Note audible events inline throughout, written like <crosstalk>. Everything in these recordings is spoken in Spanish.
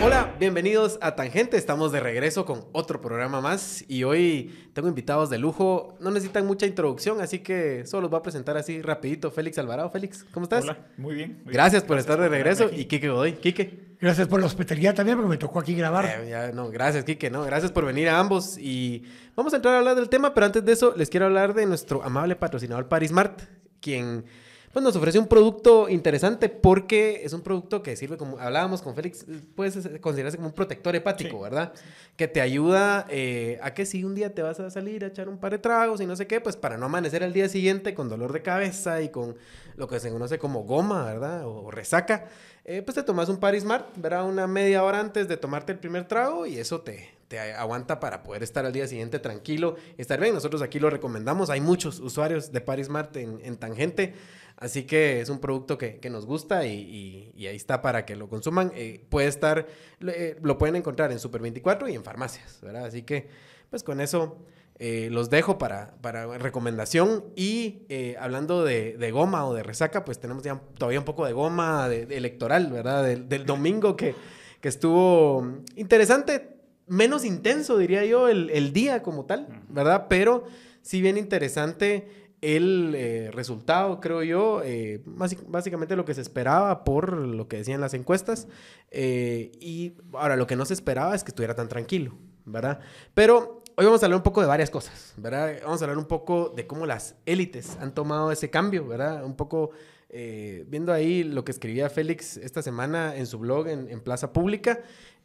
Hola, bienvenidos a Tangente. Estamos de regreso con otro programa más y hoy tengo invitados de lujo. No necesitan mucha introducción, así que solo los voy a presentar así rapidito. Félix Alvarado. Félix, ¿cómo estás? Hola, muy bien. muy Gracias bien. por estar de por regreso. Y. Quique Godoy. Quique. Gracias por la hospitalidad también, porque me tocó aquí grabar. Eh, ya, no, gracias, Quique. No, gracias por venir a ambos. Y vamos a entrar a hablar del tema, pero antes de eso, les quiero hablar de nuestro amable patrocinador Parismart, quien pues, nos ofrece un producto interesante porque es un producto que sirve como, hablábamos con Félix, puede considerarse como un protector hepático, Sí. ¿verdad? Que te ayuda eh, a que si un día te vas a salir a echar un par de tragos y no sé qué, pues para no amanecer al día siguiente con dolor de cabeza y con lo que se conoce como goma, ¿verdad? O, o resaca, eh, pues te tomas un Parismart, ¿verdad? Una media hora antes de tomarte el primer trago y eso te, te aguanta para poder estar al día siguiente tranquilo, estar bien. Nosotros aquí lo recomendamos. Hay muchos usuarios de Parismart en, en Tangente. Así que es un producto que, que nos gusta y, y- ahí está para que lo consuman. Eh, puede estar, eh, lo pueden encontrar en Super 24 y en farmacias, ¿verdad? Así que, pues con eso eh, los dejo para, para recomendación. Y hablando de, goma o de resaca, pues tenemos ya todavía un poco de goma electoral, ¿verdad? Del, del domingo que, que estuvo interesante, menos intenso, diría yo, el, el día como tal, ¿verdad? Pero sí bien interesante el eh, resultado, creo yo, eh, básicamente lo que se esperaba por lo que decían las encuestas. eh, y ahora lo que no se esperaba es que estuviera tan tranquilo, ¿verdad? Pero hoy vamos a hablar un poco de varias cosas, ¿verdad? Vamos a hablar un poco de cómo las élites han tomado ese cambio, ¿verdad? Un poco viendo ahí lo que escribía Félix esta semana en su blog en, en Plaza Pública.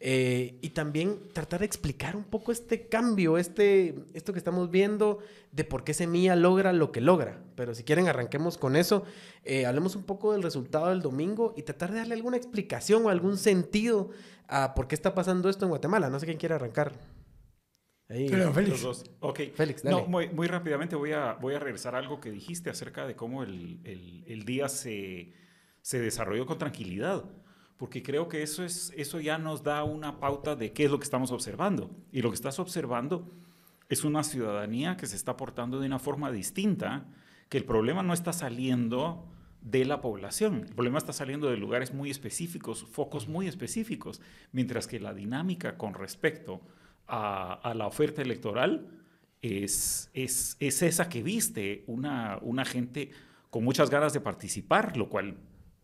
Eh, y también tratar de explicar un poco este cambio, este, esto que estamos viendo, de por qué Semilla logra lo que logra. Pero si quieren, arranquemos con eso. Eh, hablemos un poco del resultado del domingo y tratar de darle alguna explicación o algún sentido a por qué está pasando esto en Guatemala. No sé quién quiere arrancar. Ahí. Pero, Los Félix, dos. Ok. Félix, dale. No, muy, muy rápidamente voy a, voy a regresar a algo que dijiste acerca de cómo el, el- el día se, se desarrolló con tranquilidad. Porque creo que eso, es, eso ya nos da una pauta de qué es lo que estamos observando. Y lo que estás observando es una ciudadanía que se está portando de una forma distinta, que el problema no está saliendo de la población, el problema está saliendo de lugares muy específicos, focos muy específicos, mientras que la dinámica con respecto a, a la oferta electoral es, es, es esa que viste, una, una gente con muchas ganas de participar, lo cual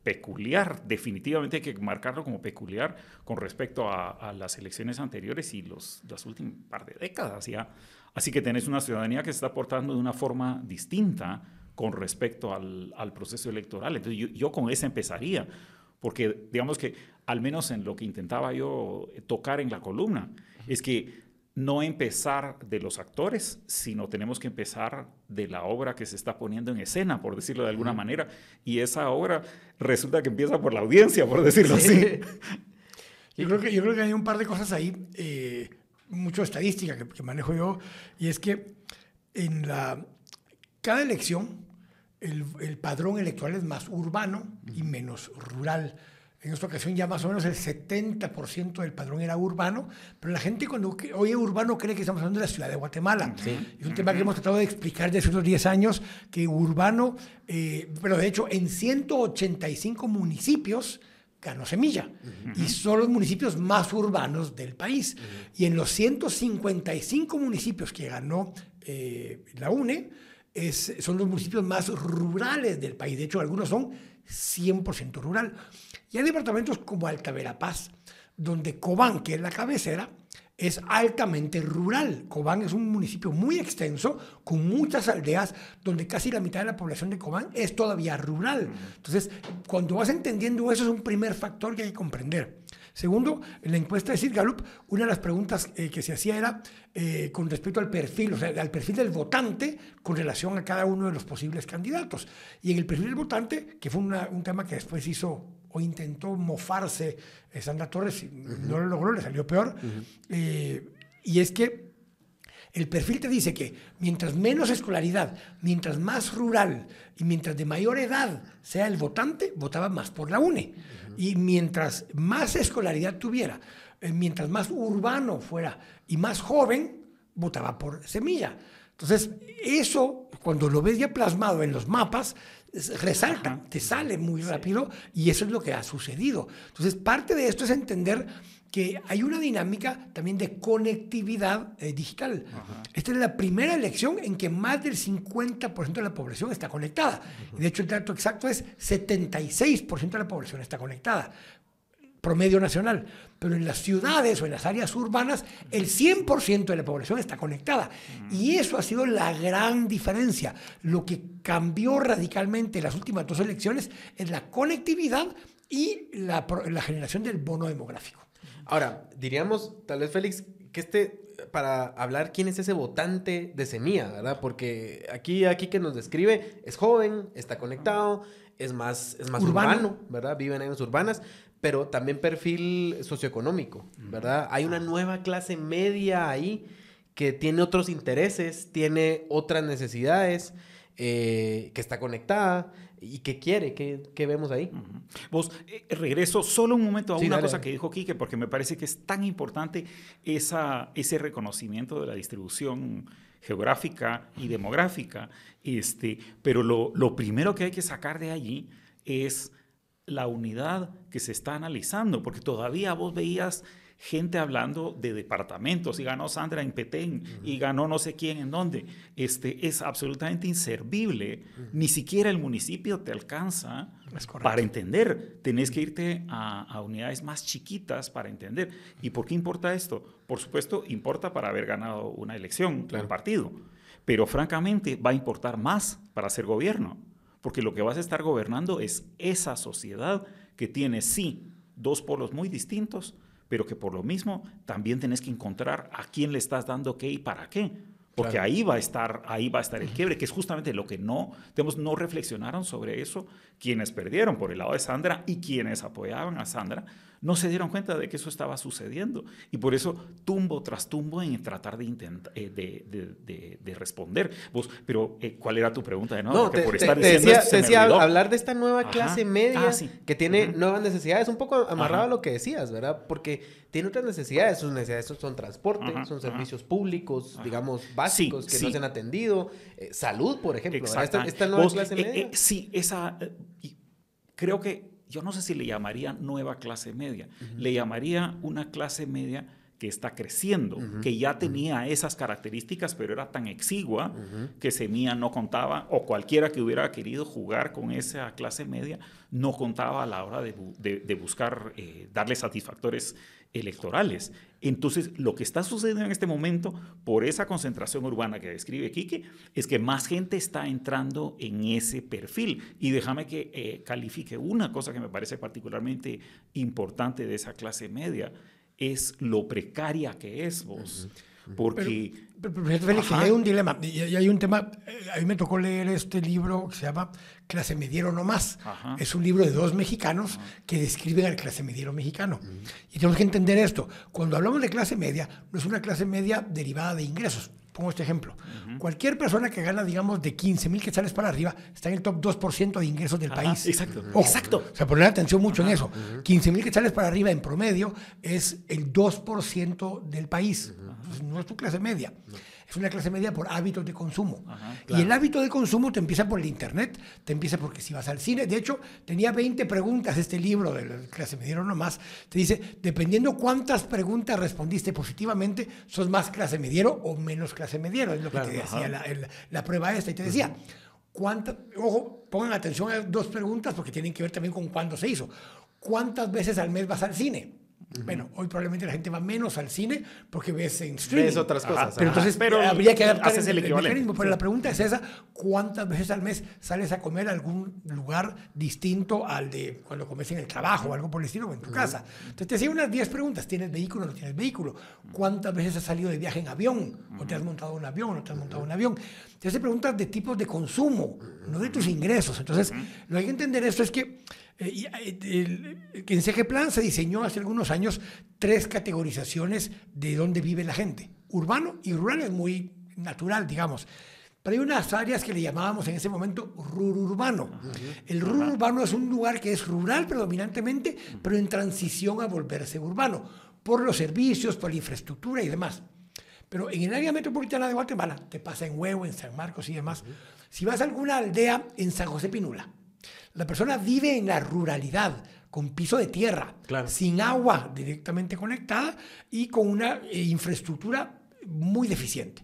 peculiar, definitivamente hay que marcarlo como peculiar con respecto a, las elecciones anteriores y los, las últimas par de décadas ya. Así que tenés una ciudadanía que se está portando de una forma distinta con respecto al, al proceso electoral. Entonces yo, con esa empezaría, porque digamos que al menos en lo que intentaba yo tocar en la columna, es que no empezar de los actores, sino tenemos que empezar de la obra que se está poniendo en escena, por decirlo de alguna manera. Y esa obra resulta que empieza por la audiencia, por decirlo así. <laughs> yo creo, que, yo creo que hay un par de cosas ahí, eh, mucho estadística que, que manejo yo, y es que en la, cada elección el, el padrón electoral es más urbano y menos rural. En esta ocasión ya más o menos el 70% del padrón era urbano, pero la gente cuando oye urbano cree que estamos hablando de la ciudad de Guatemala. Es un tema que hemos tratado de explicar desde unos 10 años, que urbano, eh, pero de hecho en 185 municipios ganó Semilla, y son los municipios más urbanos del país. Y en los 155 municipios que ganó eh, la UNE, es- son los municipios más rurales del país. De hecho, algunos son 100% rural. Y hay departamentos como Alta Verapaz, donde Cobán, que es la cabecera, es altamente rural. Cobán es un municipio muy extenso, con muchas aldeas, donde casi la mitad de la población de Cobán es todavía rural. Entonces, cuando vas entendiendo eso, es un primer factor que hay que comprender. Segundo, en la encuesta de Sid Gallup, una de las preguntas eh, que se hacía era eh, con respecto al perfil, o sea, al perfil del votante con relación a cada uno de los posibles candidatos. Y en el perfil del votante, que fue una- un tema que después hizo o intentó mofarse eh, Sandra Torres, y no lo logró, le salió peor, eh, y es que el perfil te dice que mientras menos escolaridad, mientras más rural y mientras de mayor edad sea el votante, votaba más por la UNE. Y mientras más escolaridad tuviera, eh, mientras más urbano fuera y más joven, votaba por Semilla. Entonces, eso, cuando lo ves ya plasmado en los mapas, resalta, te sale muy rápido y eso es lo que ha sucedido. Entonces, parte de esto es entender que hay una dinámica también de conectividad eh, digital. Esta es la primera elección en que más del 50% de la población está conectada. De hecho, el dato exacto es 76% de la población está conectada promedio nacional, pero en las ciudades o en las áreas urbanas el 100% de la población está conectada. Y eso ha sido la gran diferencia. Lo que cambió radicalmente en las últimas dos elecciones es la conectividad y la, la generación del bono demográfico. Ahora, diríamos, tal vez Félix, que este, para hablar quién es ese votante de semilla, ¿verdad? Porque aquí, aquí que nos describe, es joven, está conectado, es más, es más urbano. ¿verdad? Vive en áreas urbanas, pero también perfil socioeconómico, ¿verdad? Hay una nueva clase media ahí que tiene otros intereses, tiene otras necesidades, eh, que está conectada y que quiere, ¿qué, vemos ahí? Vos, eh, regreso solo un momento a una cosa que dijo Quique, porque me parece que es tan importante esa, ese reconocimiento de la distribución geográfica y demográfica, este, pero lo, lo primero que hay que sacar de allí es la unidad que se está analizando, porque todavía vos veías gente hablando de departamentos y ganó Sandra en Petén y ganó no sé quién en dónde. Este, es absolutamente inservible. Ni siquiera el municipio te alcanza para entender. Tenés que irte a, unidades más chiquitas para entender. ¿Y por qué importa esto? Por supuesto, importa para haber ganado una elección, un partido. Pero francamente va a importar más para hacer gobierno. Porque lo que vas a estar gobernando es esa sociedad que tiene, sí, dos polos muy distintos, pero que por lo mismo también tenés que encontrar a quién le estás dando qué y para qué. Porque ahí va a estar, ahí va a estar el quiebre, que es justamente lo que no, tenemos, no reflexionaron sobre eso quienes perdieron por el lado de Sandra y quienes apoyaban a Sandra, no se dieron cuenta de que eso estaba sucediendo. Y por eso tumbo tras tumbo en tratar de, intentar, eh, de, de, responder. Vos, pero, eh, ¿cuál era tu pregunta de nuevo? No, te, por estar decía, decía hablar de esta nueva clase media ah, que tiene nuevas necesidades, un poco amarrado a lo que decías, ¿verdad? Porque tiene otras necesidades. Sus necesidades son transporte, son servicios públicos, digamos, básicos que no se han atendido. Eh, salud, por ejemplo. Esta, esta, nueva clase media. sí, esa... creo que yo no sé si le llamaría nueva clase media, le llamaría una clase media que está creciendo, que ya tenía esas características, pero era tan exigua que Semilla no contaba, o cualquiera que hubiera querido jugar con esa clase media, no contaba a la hora de, buscar eh, darle satisfactores electorales. Entonces, lo que está sucediendo en este momento, por esa concentración urbana que describe Quique, es que más gente está entrando en ese perfil. Y déjame que eh, califique una cosa que me parece particularmente importante de esa clase media, es lo precaria que es vos. Porque... Pero, hay un dilema, y hay un tema, eh, a mí me tocó leer este libro que se llama Clase Mediero No Más. Es un libro de dos mexicanos que describen al clase mediero mexicano. Y tenemos que entender esto, cuando hablamos de clase media, no es una clase media derivada de ingresos, Pongo este ejemplo. Cualquier persona que gana, digamos, de 15 mil quetzales para arriba está en el top 2% de ingresos del país. Exacto. exacto. O sea, poner atención mucho en eso. 15 mil quetzales para arriba en promedio es el 2% del país. no es tu clase media es una clase media por hábitos de consumo. Y el hábito de consumo te empieza por el Internet, te empieza porque si vas al cine, de hecho, tenía 20 preguntas este libro de la clase media, no más, te dice, dependiendo cuántas preguntas respondiste positivamente, sos más clase mediero o menos clase mediero, es lo que te decía la, la, prueba esta, y te decía, ¿cuántas, ojo, pongan atención a dos preguntas porque tienen que ver también con cuándo se hizo. ¿Cuántas veces al mes vas al cine? Bueno, hoy probablemente la gente va menos al cine porque ves en streaming. Ves otras cosas. pero entonces pero habría que adaptar el, el, mecanismo. Pero la pregunta es esa, ¿cuántas veces al mes sales a comer a algún lugar distinto al de cuando comes en el trabajo o algo por el estilo o en tu casa? Entonces te hacía unas 10 preguntas. ¿Tienes vehículo o no tienes vehículo? ¿Cuántas veces has salido de viaje en avión? ¿O te has montado un avión o no te has montado un avión? Te hace preguntas de tipos de consumo, no de tus ingresos. Entonces, lo que hay que entender esto es que en CG Plan se diseñó hace algunos años tres categorizaciones de dónde vive la gente. Urbano y rural es muy natural, digamos. Pero hay unas áreas que le llamábamos en ese momento urbano. El urbano es un lugar que es rural predominantemente, pero en transición a volverse urbano, por los servicios, por la infraestructura y demás. Pero en el área metropolitana de Guatemala, te pasa en Huevo, en San Marcos y demás, si vas a alguna aldea en San José Pinula, la persona vive en la ruralidad, con piso de tierra, Claro. sin agua directamente conectada y con una eh, infraestructura muy deficiente.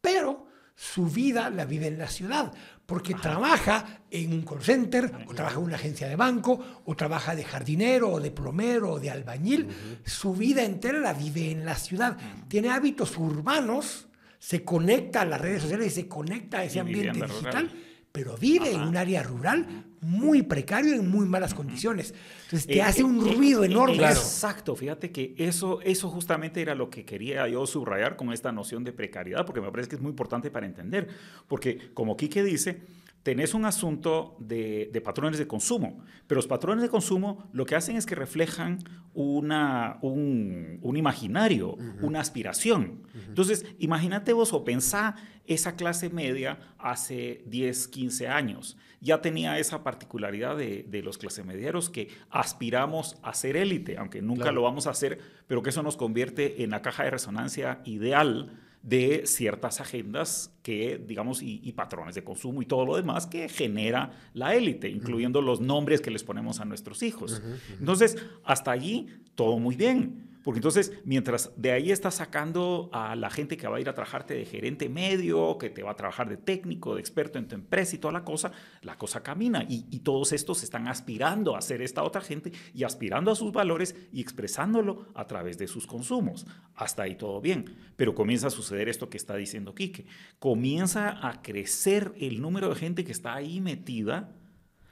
Pero su vida la vive en la ciudad, porque trabaja en un call center, o trabaja en una agencia de banco, o trabaja de jardinero, o de plomero, o de albañil. Su vida entera la vive en la ciudad. Tiene hábitos urbanos, se conecta a las redes sociales y se conecta a ese Y ambiente digital. rural. Pero vive en un área rural muy precario y en muy malas condiciones. Entonces te Eh, hace eh, un eh, ruido eh, enorme. Claro. Exacto, fíjate que eso, eso justamente era lo que quería yo subrayar con esta noción de precariedad, porque me parece que es muy importante para entender. Porque como Quique dice, tenés un asunto de, de patrones de consumo, pero los patrones de consumo lo que hacen es que reflejan una, un, un imaginario, una aspiración. Entonces, imagínate vos o pensá esa clase media hace 10, 15 años. Ya tenía esa particularidad de, de los clase medieros que aspiramos a ser élite, aunque nunca Claro. lo vamos a hacer, pero que eso nos convierte en la caja de resonancia ideal de ciertas agendas que, digamos, y, y patrones de consumo y todo lo demás que genera la élite, incluyendo los nombres que les ponemos a nuestros hijos. Entonces, hasta allí, todo muy bien. Porque entonces, mientras de ahí estás sacando a la gente que va a ir a trabajarte de gerente medio, que te va a trabajar de técnico, de experto en tu empresa y toda la cosa, la cosa camina. Y, y todos estos están aspirando a ser esta otra gente y aspirando a sus valores y expresándolo a través de sus consumos. Hasta ahí todo bien. Pero comienza a suceder esto que está diciendo Quique. Comienza a crecer el número de gente que está ahí metida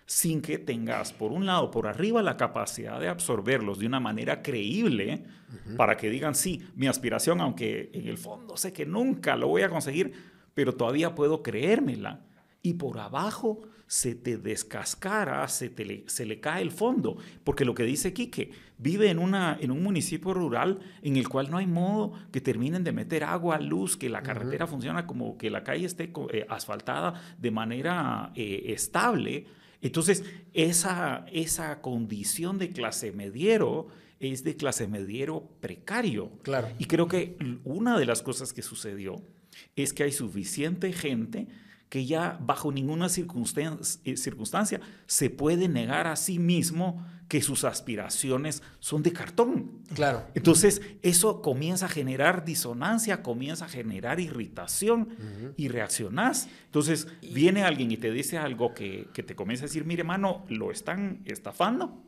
sin que tengas, por un lado, por arriba la capacidad de absorberlos de una manera creíble para que digan, sí, mi aspiración, aunque en el fondo sé que nunca lo voy a conseguir, pero todavía puedo creérmela. Y por abajo se te descascara, se, te le, se le cae el fondo, porque lo que dice Quique, vive en, una, en un municipio rural en el cual no hay modo que terminen de meter agua, luz, que la carretera funciona como que la calle esté eh, asfaltada de manera eh, estable. Entonces, esa, esa condición de clase mediero es de clase mediero precario. Claro. Y creo que una de las cosas que sucedió es que hay suficiente gente que ya bajo ninguna eh, circunstancia se puede negar a sí mismo que sus aspiraciones son de cartón. Claro. Entonces, eso comienza a generar disonancia, comienza a generar irritación y reaccionás. Entonces, viene alguien y te dice algo que, que te comienza a decir, mire, mano, lo están estafando.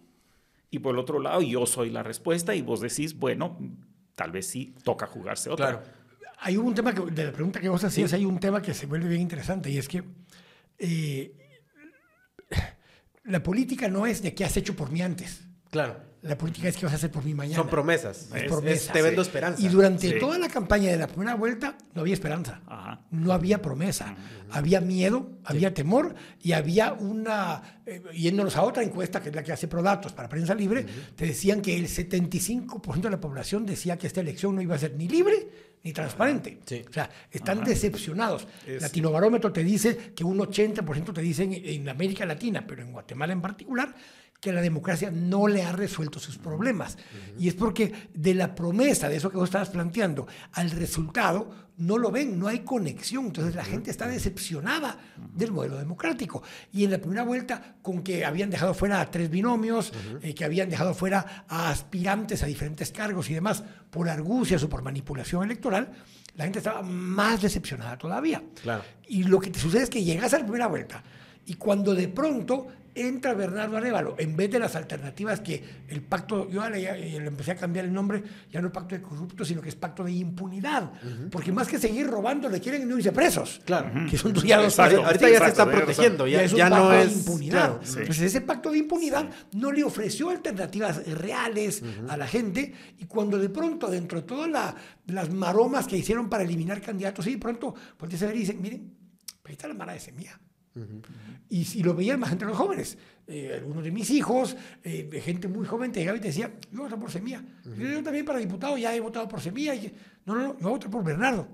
Y por el otro lado, yo soy la respuesta y vos decís, bueno, tal vez sí toca jugarse otra. Claro. Hay un tema que, de la pregunta que vos hacías, hay un tema que se vuelve bien interesante y es que eh, la política no es de qué has hecho por mí antes. Claro. La política es qué vas a hacer por mí mañana. Son promesas. Es Es- promesa, es- te vendo sí. esperanza. Y durante Sí. toda la campaña de la primera vuelta no había esperanza. Ajá. No había promesa. Había miedo, había temor y había una. eh, yéndonos a otra encuesta, que es la que hace Prodatos para Prensa Libre, te decían que el 75% de la población decía que esta elección no iba a ser ni libre ni transparente. Sí. O sea, están Ajá. decepcionados. Es- Latinobarómetro te dice que un 80% te dicen en América Latina, pero en Guatemala en particular, que la democracia no le ha resuelto sus problemas. Y es porque de la promesa, de eso que vos estabas planteando, al resultado, no lo ven, no hay conexión. Entonces la gente está decepcionada del modelo democrático. Y en la primera vuelta, con que habían dejado fuera a tres binomios, eh, que habían dejado fuera a aspirantes a diferentes cargos y demás, por argucias o por manipulación electoral, la gente estaba más decepcionada todavía. Claro. Y lo que te sucede es que llegas a la primera vuelta y cuando de pronto entra Bernardo Arevalo, en vez de las alternativas que el pacto, yo le, le empecé a cambiar el nombre, ya no es pacto de corruptos, sino que es pacto de impunidad. Porque más que seguir robando, le quieren no irse presos. Claro. Que son ya dos Ahorita ya se está protegiendo. Ya, es un ya pacto no de es. impunidad. claro. Sí. Entonces ese pacto de impunidad no le ofreció alternativas reales a la gente y cuando de pronto dentro de todas la- las maromas que hicieron para eliminar candidatos, y de pronto pues se ver y dicen, miren, ahí está la mara de semilla. Y si lo veían más entre los jóvenes, eh, algunos de mis hijos, eh, gente muy joven te llegaba y te decía, yo voy a votar por Semilla. Yo también para diputado ya he votado por Semilla. Y, no, no, no, yo voy a votar por Bernardo.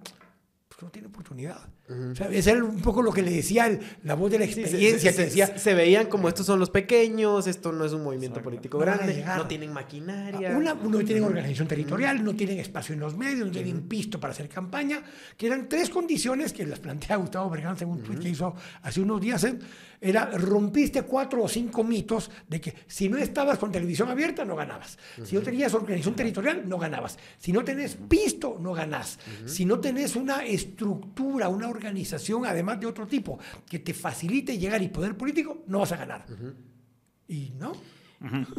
Porque no tiene oportunidad. O sea, era un poco lo que le decía el- la voz de la Sí, se- experiencia. se, te decía, se- se veían como estos son los pequeños, esto no es un movimiento Exacto. político No grande, no tienen maquinaria. Una, no tienen organización territorial, no tienen espacio en los medios, no tienen pisto para hacer campaña, que eran tres condiciones que las plantea Gustavo Bergán según un tuit que hizo hace unos días. ¿eh? Era, rompiste cuatro o cinco mitos de que si no estabas con televisión abierta, no ganabas. Si no tenías organización territorial, no ganabas. Si no tenés pisto, no ganás. Si no tenés una estructura, una organización, además de otro tipo, que te facilite llegar y poder político, no vas a ganar. Y no.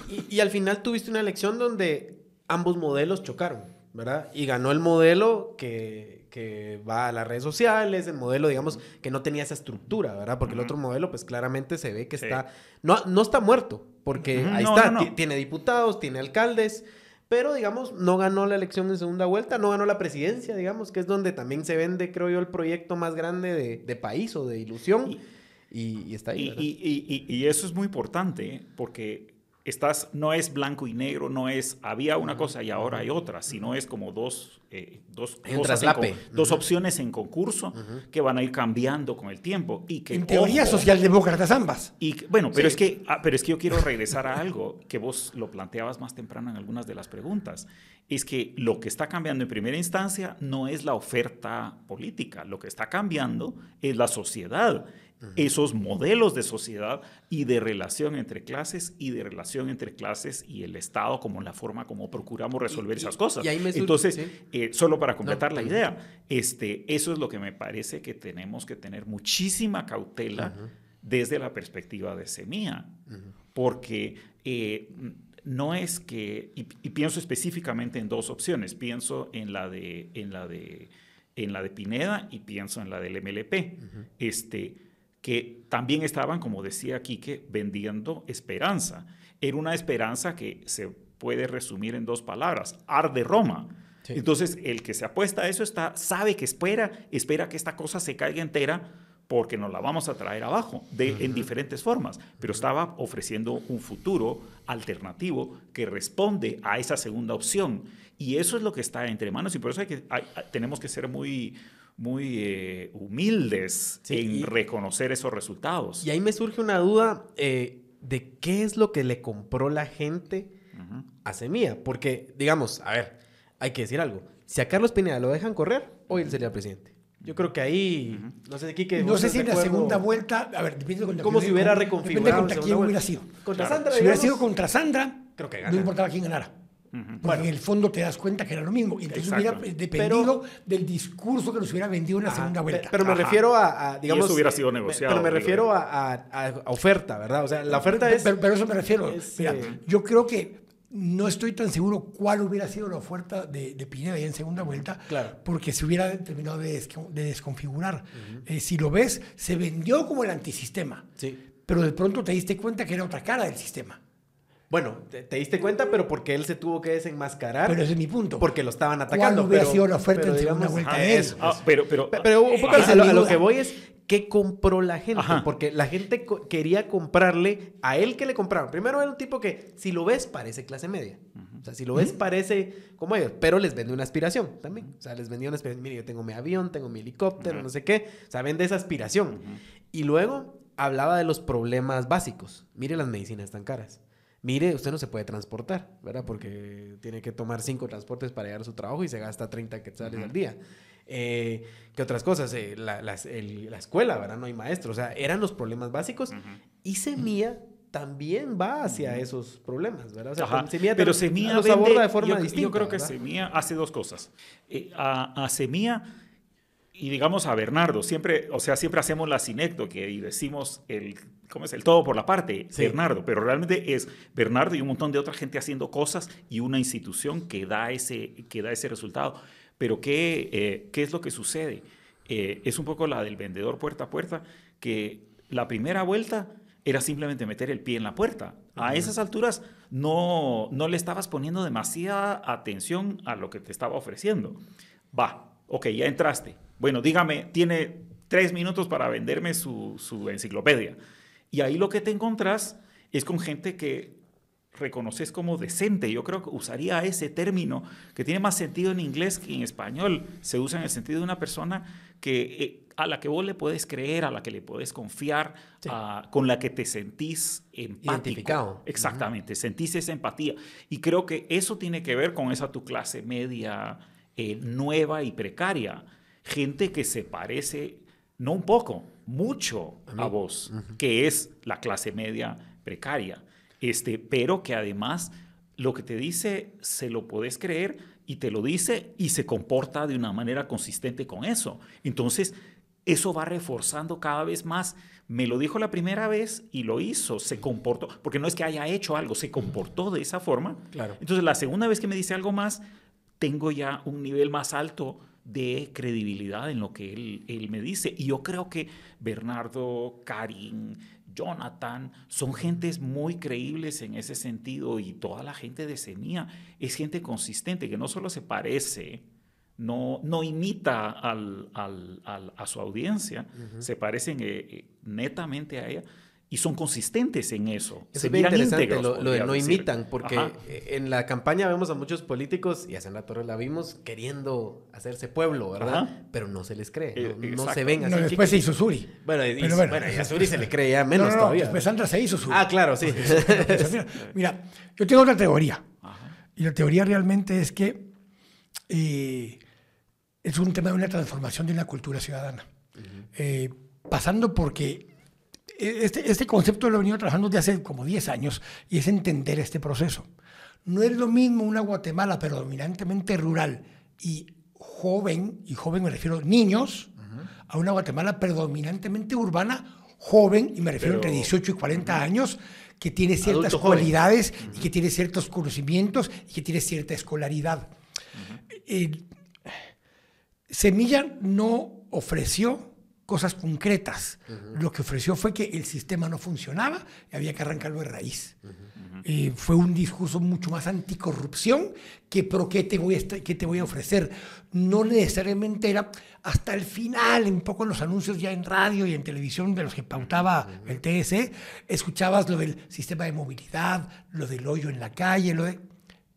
Y, y al final tuviste una elección donde ambos modelos chocaron, ¿verdad? Y ganó el modelo que, que va a las redes sociales, el modelo, digamos, que no tenía esa estructura, ¿verdad? Porque el otro modelo, pues claramente se ve que Sí. está, no, no está muerto, porque ahí no, está, no, no. ti- tiene diputados, tiene alcaldes. Pero, digamos, no ganó la elección en segunda vuelta, no ganó la presidencia, digamos, que es donde también se vende, creo yo, el proyecto más grande de, de país o de ilusión. Y- Y, y está ahí. Y eso es muy importante ¿eh? porque estás, no es blanco y negro, no es había una cosa y ahora hay otra, sino es como dos, eh, dos, cosas en opciones en concurso que van a ir cambiando con el tiempo. Y que, En teoría, ojo, socialdemócratas ambas. y bueno, pero, Sí. es que, ah, pero es que yo quiero regresar a algo que vos lo planteabas más temprano en algunas de las preguntas. Es que lo que está cambiando en primera instancia no es la oferta política, lo que está cambiando es la sociedad, esos modelos de sociedad y de relación entre clases y de relación entre clases y el Estado como la forma como procuramos resolver y- esas cosas. y ahí me sur- Entonces, eh, solo para completar No, la idea, este, eso es lo que me parece que tenemos que tener muchísima cautela desde la perspectiva de Semilla, porque eh, no es que, y, y pienso específicamente en dos opciones, pienso en la de, en la de, en la de Pineda y pienso en la del MLP, este, que también estaban, como decía Quique, vendiendo esperanza. Era una esperanza que se puede resumir en dos palabras, arde Roma. Sí. Entonces, el que se apuesta a eso está, sabe que espera, espera que esta cosa se caiga entera porque nos la vamos a traer abajo de, en diferentes formas, pero estaba ofreciendo un futuro alternativo que responde a esa segunda opción. Y eso es lo que está entre manos y por eso hay que, hay- tenemos que ser muy, muy eh, humildes Sí, en y- reconocer esos resultados. Y ahí me surge una duda eh, de qué es lo que le compró la gente a Semilla. Porque, digamos, a ver, hay que decir algo. Si a Carlos Pineda lo dejan correr, hoy él sería presidente. Yo creo que ahí, no sé, Quique. No sé si en de la segunda vuelta, a ver, depende de Como si hubiera depende reconfigurado. contra quién hubiera sido. Contra Claro. Sandra, Si hubiera sido contra Sandra, Creo que no gana. importaba quién ganara. Porque en el fondo te das cuenta que era lo mismo. Y entonces Exacto. hubiera dependido del discurso que nos hubiera vendido en la segunda vuelta. Pero me Ajá. refiero a, a, digamos... eso hubiera eh, sido me- negociado, Pero me refiero a, a- a oferta, ¿verdad? O sea, la oferta es... Pero, eso me refiero. es, Mira, eh, yo creo que no estoy tan seguro cuál hubiera sido la oferta de, de Pineda en segunda vuelta, Claro. porque se hubiera terminado de, desco- de desconfigurar. Eh, si lo ves, se vendió como el antisistema, Sí. pero de pronto te diste cuenta que era otra cara del sistema. Bueno, te, te diste cuenta, pero porque él se tuvo que desenmascarar. Pero ese es mi punto. Porque lo estaban atacando. ¿Cuál hubiera pero- sido la oferta pero en segunda digamos, vuelta ajá, de él? eso, Ah, pero, pero, Pe- Pero un poco esa a, lo, a que voy es qué compró la gente, Ajá. porque la gente co- quería comprarle a él que le compraron. Primero era un tipo que si lo ves parece clase media. O sea, si lo ves parece como ellos, pero les vende una aspiración también. O sea, les vendió una aspiración. Mire, yo tengo mi avión, tengo mi helicóptero, no sé qué. O sea, vende esa aspiración. Y luego hablaba de los problemas básicos. Mire, las medicinas están caras. Mire, usted no se puede transportar, ¿verdad? Porque tiene que tomar cinco transportes para llegar a su trabajo y se gasta 30 quetzales al día. Eh, ¿Qué otras cosas? Eh, la, las- el- la escuela, ¿verdad? No hay maestros. O sea, eran los problemas básicos. Y Semilla también va hacia esos problemas, ¿verdad? O sea, Semilla pero Semilla los aborda de forma yo, distinta. Yo creo que ¿verdad? Semilla hace dos cosas. Eh, a, a Semilla y digamos a Bernardo, siempre, o sea, siempre hacemos la sinécdoque y decimos el, ¿cómo es? El todo por la parte, Sí. Bernardo, pero realmente es Bernardo y un montón de otra gente haciendo cosas y una institución que da ese, que da ese resultado. Pero ¿qué, eh, ¿qué es lo que sucede? Eh, es un poco la del vendedor puerta a puerta, que la primera vuelta era simplemente meter el pie en la puerta. A esas alturas no, no le estabas poniendo demasiada atención a lo que te estaba ofreciendo. Va, ok, ya entraste. Bueno, dígame, tiene tres minutos para venderme su, su enciclopedia. Y ahí lo que te encontrás es con gente que reconoces como decente. Yo creo que usaría ese término que tiene más sentido en inglés que en español. Se usa en el sentido de una persona que eh, a la que vos le puedes creer, a la que le puedes confiar, a- con la que te sentís empático. Identificado. Exactamente, sentís esa empatía. Y creo que eso tiene que ver con esa tu clase media eh, nueva y precaria. Gente que se parece, no un poco, mucho a, vos, que es la clase media precaria. Este, pero que además lo que te dice se lo puedes creer y te lo dice y se comporta de una manera consistente con eso. Entonces, eso va reforzando cada vez más. Me lo dijo la primera vez y lo hizo, se comportó, porque no es que haya hecho algo, se comportó de esa forma. Claro. Entonces, la segunda vez que me dice algo más, tengo ya un nivel más alto de credibilidad en lo que él, él me dice. Y yo creo que Bernardo, Karin, Jonathan, son gentes muy creíbles en ese sentido y toda la gente de Semilla es gente consistente que no solo se parece, no, no imita al- al- al- a su audiencia, se parecen eh, eh, netamente a ella y son consistentes en eso. Eso se miran íntegros, lo, lo de no decir. imitan, porque Ajá. eh, en la campaña vemos a muchos políticos, y hace rato la vimos, queriendo hacerse pueblo, ¿verdad? Ajá. Pero no se les cree, Eh, no, no exacto. se ven así. No, después se hizo Suri. Bueno, y, bueno, bueno, y a Suri se le cree ya menos No, no, no, todavía. Después Sandra se hizo Suri. Ah, claro, sí. mira, yo tengo otra teoría. Ajá. Y la teoría realmente es que eh, es un tema de una transformación de una cultura ciudadana. Eh, pasando porque este, este concepto lo he venido trabajando desde hace como 10 años y es entender este proceso. No es lo mismo una Guatemala predominantemente rural y joven, y joven me refiero a niños, a una Guatemala predominantemente urbana, joven, y me refiero Pero- entre 18 y 40 años, que tiene ciertas cualidades y que tiene ciertos conocimientos y que tiene cierta escolaridad. Eh, Semilla no ofreció cosas concretas. Lo que ofreció fue que el sistema no funcionaba y había que arrancarlo de raíz. Eh, fue un discurso mucho más anticorrupción que pro qué te voy a, qué te voy a ofrecer. No necesariamente era hasta el final, un poco en los anuncios ya en radio y en televisión de los que pautaba el TSE, escuchabas lo del sistema de movilidad, lo del hoyo en la calle, lo de...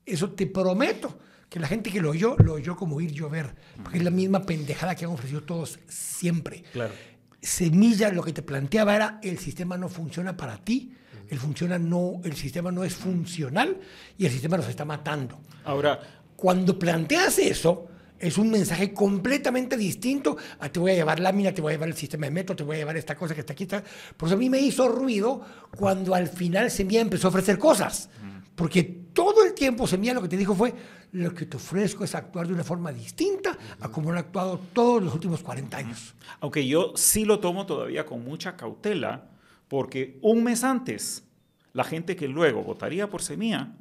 Eso te prometo que la gente que lo oyó, lo oyó como ir llover, porque es la misma pendejada que han ofrecido todos siempre. Claro. Semilla lo que te planteaba era el sistema no funciona para ti, el, funciona no, el sistema no es funcional y el sistema nos está matando. Ahora, Cuando planteas eso, es un mensaje completamente distinto a te voy a llevar lámina, te voy a llevar el sistema de metro, te voy a llevar esta cosa que está aquí. Está. Por eso a mí me hizo ruido cuando al final Semilla empezó a ofrecer cosas. Porque todo el tiempo Semilla lo que te dijo fue, lo que te ofrezco es actuar de una forma distinta a como han actuado todos los últimos 40 años. Aunque yo sí lo tomo todavía con mucha cautela, porque un mes antes, la gente que luego votaría por Semilla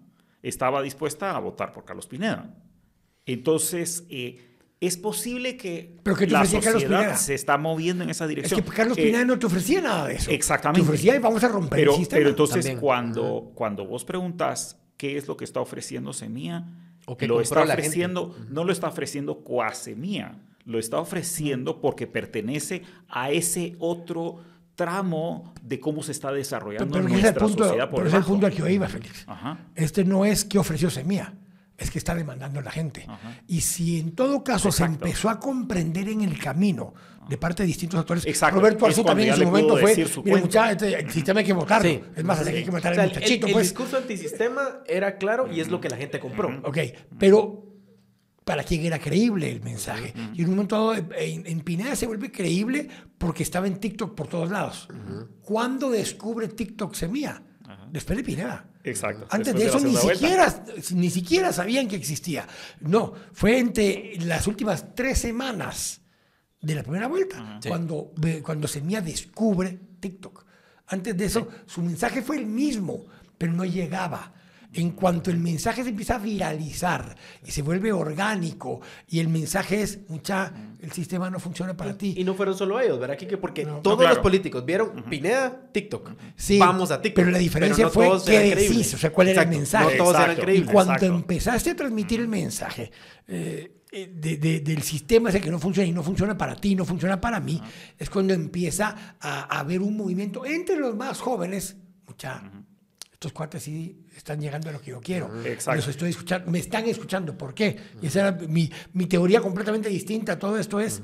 estaba dispuesta a votar por Carlos Pineda. Entonces, eh, es posible que ¿Pero la sociedad se está moviendo en esa Es dirección. que Carlos Eh, Pineda no te ofrecía nada de eso. Exactamente. Te ofrecía y vamos a romper pero, el sistema. pero entonces También. cuando, cuando vos preguntas qué es lo que está ofreciendo Semilla, O que lo está gente. ofreciendo, no lo está ofreciendo qua Semilla, lo está ofreciendo porque pertenece a ese otro tramo de cómo se está desarrollando pero ese es el nuestra punto, sociedad por pero es el punto al que yo iba, Félix. Ajá. Este no es que ofreció Semilla, es que está demandando la gente. Ajá. Y si en todo caso Exacto. se empezó a comprender en el camino de parte de distintos actores, Exacto. Roberto Arzú también en su momento fue, su mire cuento". muchacha, este, el sistema hay que votarlo. Sí. Es más, que hay que matar O sea, al el, muchachito. el pues. discurso antisistema era claro y es lo que la gente compró. Ok, pero ¿para quién era creíble el mensaje? Y en un momento dado, en, en Pineda se vuelve creíble porque estaba en TikTok por todos lados. ¿Cuándo descubre TikTok Semilla? Después de Pineda. Exacto. Antes Después de eso ni vuelta. siquiera, ni siquiera sabían que existía. No, fue entre las últimas tres semanas de la primera vuelta Sí. cuando, ve- cuando Semilla descubre TikTok. Antes de eso, su mensaje fue el mismo, pero no llegaba. En cuanto el mensaje se empieza a viralizar y se vuelve orgánico y el mensaje es, mucha, el sistema no funciona para ti. Y no fueron solo ellos, ¿verdad, Kike? Porque No. todos No, claro. los políticos vieron Pineda, TikTok. Sí, Vamos a TikTok. Pero la diferencia no fue qué decís, o sea, cuál era el mensaje. No todos eran. Y cuando Exacto. empezaste a transmitir el mensaje eh, eh, de- de- del sistema ese que no funciona y no funciona para ti, no funciona para mí, es cuando empieza a, a haber un movimiento entre los más jóvenes. Mucha, estos cuates sí están llegando a lo que yo quiero. Exacto. Los estoy escuchando, me están escuchando. ¿Por qué? Y esa era mi, mi teoría completamente distinta todo esto es,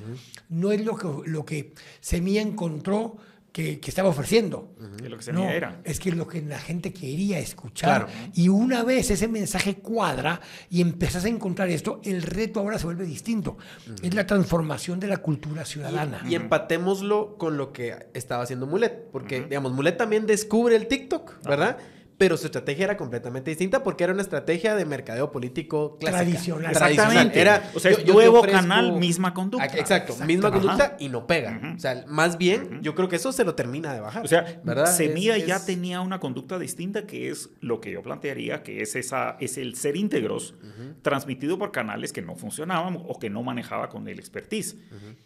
no es lo que, lo que Semilla encontró que, que estaba ofreciendo. Que lo que No, era. es que lo que la gente quería escuchar. Claro. Y una vez ese mensaje cuadra y empezás a encontrar esto, el reto ahora se vuelve distinto. Es la transformación de la cultura ciudadana. Y empatémoslo con lo que estaba haciendo Mulet. Porque, digamos, Mulet también descubre el TikTok, ¿verdad? Pero su estrategia era completamente distinta porque era una estrategia de mercadeo político clásica. Tradicional. Exactamente. Era, O sea, yo- yo nuevo ofrezco- canal, misma conducta. Ah, Exacto, Exacto. misma Ajá. conducta y no pega. O sea, más bien, yo creo que eso se lo termina de bajar. O sea, ¿verdad? Semilla Es- ya es- tenía una conducta distinta que es lo que yo plantearía, que es, esa, es el ser íntegros transmitido por canales que no funcionaban o que no manejaba con el expertise.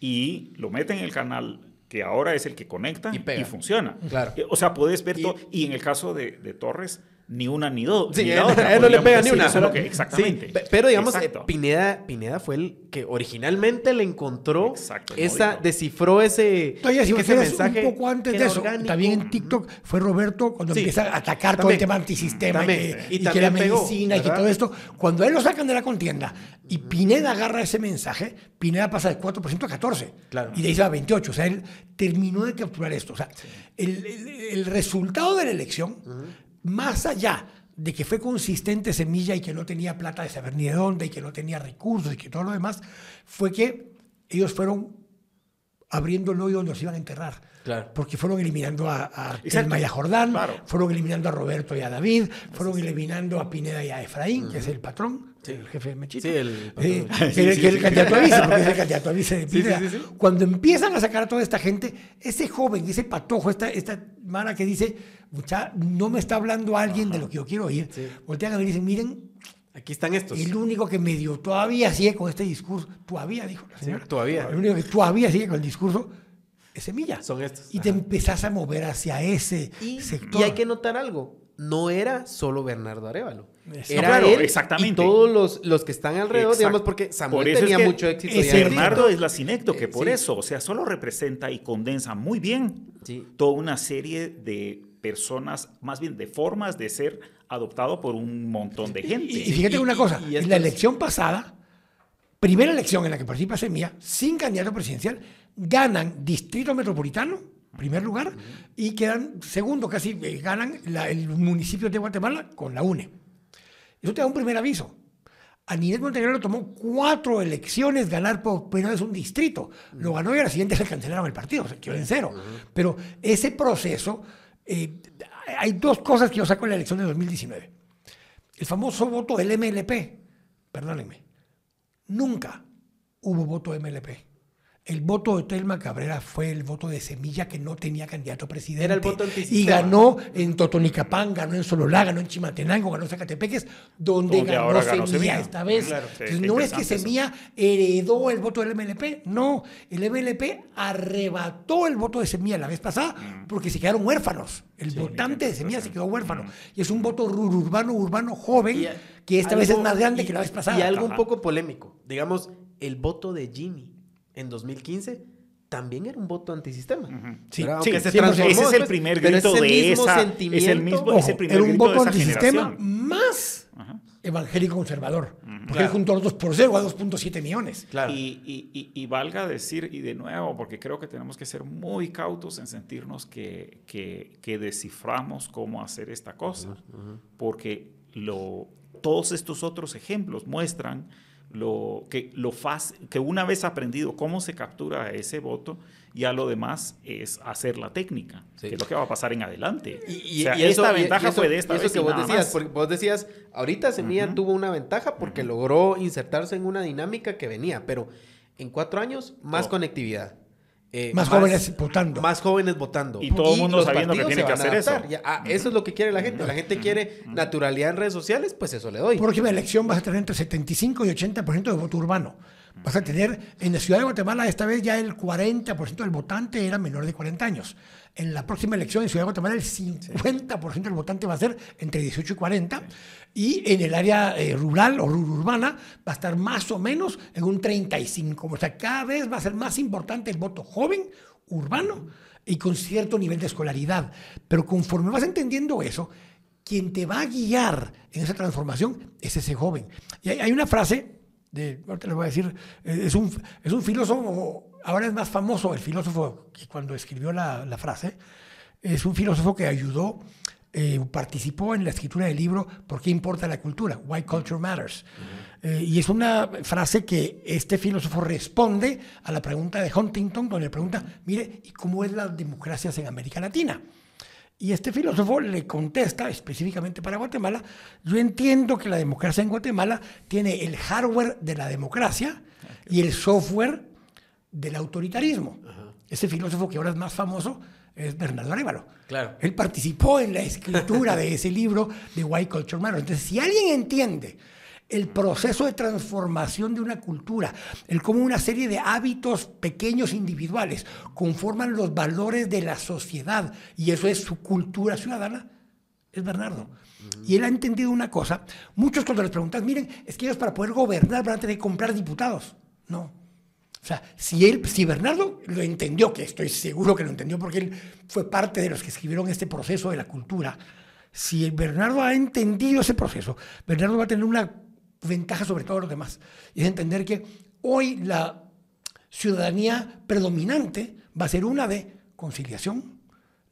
Y lo mete en el canal que ahora es el que conecta Y funciona. Claro. Eh, O sea, puedes ver todo. Y en el caso de, de Torres, ni una ni dos. Sí, ni él, la otra, él no le pega ni una. Eso es lo que- Sí, exactamente. pe- pero digamos, eh, Exacto. Pineda, Pineda fue el que originalmente le encontró Exacto, esa, módico. descifró ese, Todavía si que ese mensaje un poco antes de eso, orgánico. también en TikTok fue Roberto cuando Sí, empieza a atacar todo también. el tema antisistema También. y, Y que, y que también la pegó, medicina y que todo esto. Cuando él lo sacan de la contienda y Pineda agarra ese mensaje, Pineda pasa de 4% a 14%. Claro. Y de ahí se va a 28%. O sea, él terminó de capturar esto. O sea, el, el- el resultado de la elección, más allá de que fue consistente Semilla y que no tenía plata de saber ni de dónde y que no tenía recursos y que todo lo demás, fue que ellos fueron abriendo el hoyo donde los iban a enterrar. Claro. Porque fueron eliminando a, a. Telma y a Jordán, Claro. fueron eliminando a Roberto y a David, fueron eliminando a Pineda y a Efraín, que es el patrón, el jefe de Mechito. Sí, el Eh, patrón. <laughs> que, que el candidato a vice, porque es el <laughs> candidato a vice de Pineda. Cuando empiezan a sacar a toda esta gente, ese joven, ese patojo, esta, esta mara que dice, "Mucha, no me está hablando alguien de lo que yo quiero oír, voltean a ver y dicen, miren, Aquí están estos. el único que medio todavía sigue con este discurso, todavía, dijo la señora. todavía. El único que todavía sigue con el discurso es Semilla. Son estos. Y te Ajá. empezás a mover hacia ese Y, sector. y hay que notar algo. No era solo Bernardo Arevalo. Eso. Era No, claro, él exactamente. y todos los, los que están alrededor, Exacto. digamos, porque Samuel Por eso tenía es que mucho éxito. ese Bernardo es la Cinecto, que Eh, por sí. eso, o sea, solo representa y condensa muy bien Sí. toda una serie de personas, más bien de formas de ser adoptado por un montón de gente. Y, y fíjate Y- una cosa, y en la elección pasada, primera elección en la que participa Semilla, sin candidato presidencial, ganan Distrito Metropolitano, primer lugar, y quedan segundo, casi eh, ganan el municipio de Guatemala con la UNE. Eso te da un primer aviso. A Ninés Montenegro tomó cuatro elecciones ganar por primera vez un distrito. Lo ganó y a la siguiente le cancelaron el partido, se quedó en cero. Pero ese proceso, eh, hay dos cosas que yo saco en la elección de 2019. El famoso voto del MLP, perdónenme, nunca hubo voto MLP. El voto de Telma Cabrera fue el voto de Semilla que no tenía candidato a presidente. Era el voto Y ganó en Totonicapán, ganó en Sololá, ganó en Chimatenango, ganó en Zacatepeques, donde, Donde ganó, ahora ganó Semilla, Semilla. esta vez. Claro, sí, Entonces, no es que eso. Semilla heredó el voto del MLP, no. El MLP arrebató el voto de Semilla la vez pasada Mm. porque se quedaron huérfanos. El votante de Semilla se quedó huérfano. Y es un voto urbano, urbano, joven, Y que esta vez es más grande y- que la vez pasada. Y algo un poco polémico. Digamos, el voto de Jimmy en 2015 también era un voto antisistema. Sí, ¿verdad? sí, Aunque se 100%. transformó ese es el después, primer pero grito ese de mismo esa, es el sentimiento- mismo, Ojo, ese primer era un grito voto antisistema generación. más evangélico conservador. Porque Claro. él juntó los dos por cero a 2.7 millones. Claro. Y, y- y- y valga decir, y de nuevo, porque creo que tenemos que ser muy cautos en sentirnos que, que, que desciframos cómo hacer esta cosa, porque lo, todos estos otros ejemplos muestran lo, que, lo fácil, que una vez aprendido cómo se captura ese voto, ya lo demás es hacer la técnica, Sí. que es lo que va a pasar en adelante. Y, y- o sea, y eso, esta y- y ventaja eso- fue de esta y eso vez que y vos nada decías, más. porque vos decías, ahorita Semilla tuvo una ventaja porque logró insertarse en una dinámica que venía, pero en cuatro años más Oh. conectividad. Eh, Más jóvenes votando. Más jóvenes votando. Y todo el mundo sabiendo que tiene que hacer eso. Ya, ah, eso es lo que quiere la gente. La gente quiere naturalidad en redes sociales, pues eso le doy. próxima elección vas a tener entre 75 y 80% de voto urbano. Vas a tener, en la ciudad de Guatemala, esta vez ya el 40% del votante era menor de 40 años. En la próxima elección en Ciudad de Guatemala, el 50% del votante va a ser entre 18 y 40. Y en el área eh, rural o rur- urbana va a estar más o menos en un 35. O sea, cada vez va a ser más importante el voto joven, urbano y con cierto nivel de escolaridad. Pero conforme vas entendiendo eso, quien te va a guiar en esa transformación es ese joven. Y hay, una frase, de, ahorita les voy a decir, eh, es un, es un filósofo, ahora es más famoso el filósofo que cuando escribió la, la frase, es un filósofo que ayudó, eh, participó en la escritura del libro ¿Por qué importa la cultura? Why Culture Matters. Eh, y es una frase que este filósofo responde a la pregunta de Huntington, donde le pregunta, mire, ¿y cómo es la democracia en América Latina? Y este filósofo le contesta específicamente para Guatemala, yo entiendo que la democracia en Guatemala tiene el hardware de la democracia y el software del autoritarismo. Ese filósofo que ahora es más famoso es Bernardo Arevalo. Claro. Él participó en la escritura de ese libro de White Culture Matters. Entonces, si alguien entiende el proceso de transformación de una cultura, el cómo una serie de hábitos pequeños individuales conforman los valores de la sociedad y eso es su cultura ciudadana, es Bernardo. Y él ha entendido una cosa, muchos cuando les preguntan, miren, es que ellos para poder gobernar van a tener que comprar diputados. No. O sea, si, él, si Bernardo lo entendió, que estoy seguro que lo entendió porque él fue parte de los que escribieron este proceso de la cultura, si Bernardo ha entendido ese proceso, Bernardo va a tener una ventaja sobre todos los demás. Y es entender que hoy la ciudadanía predominante va a ser una de conciliación,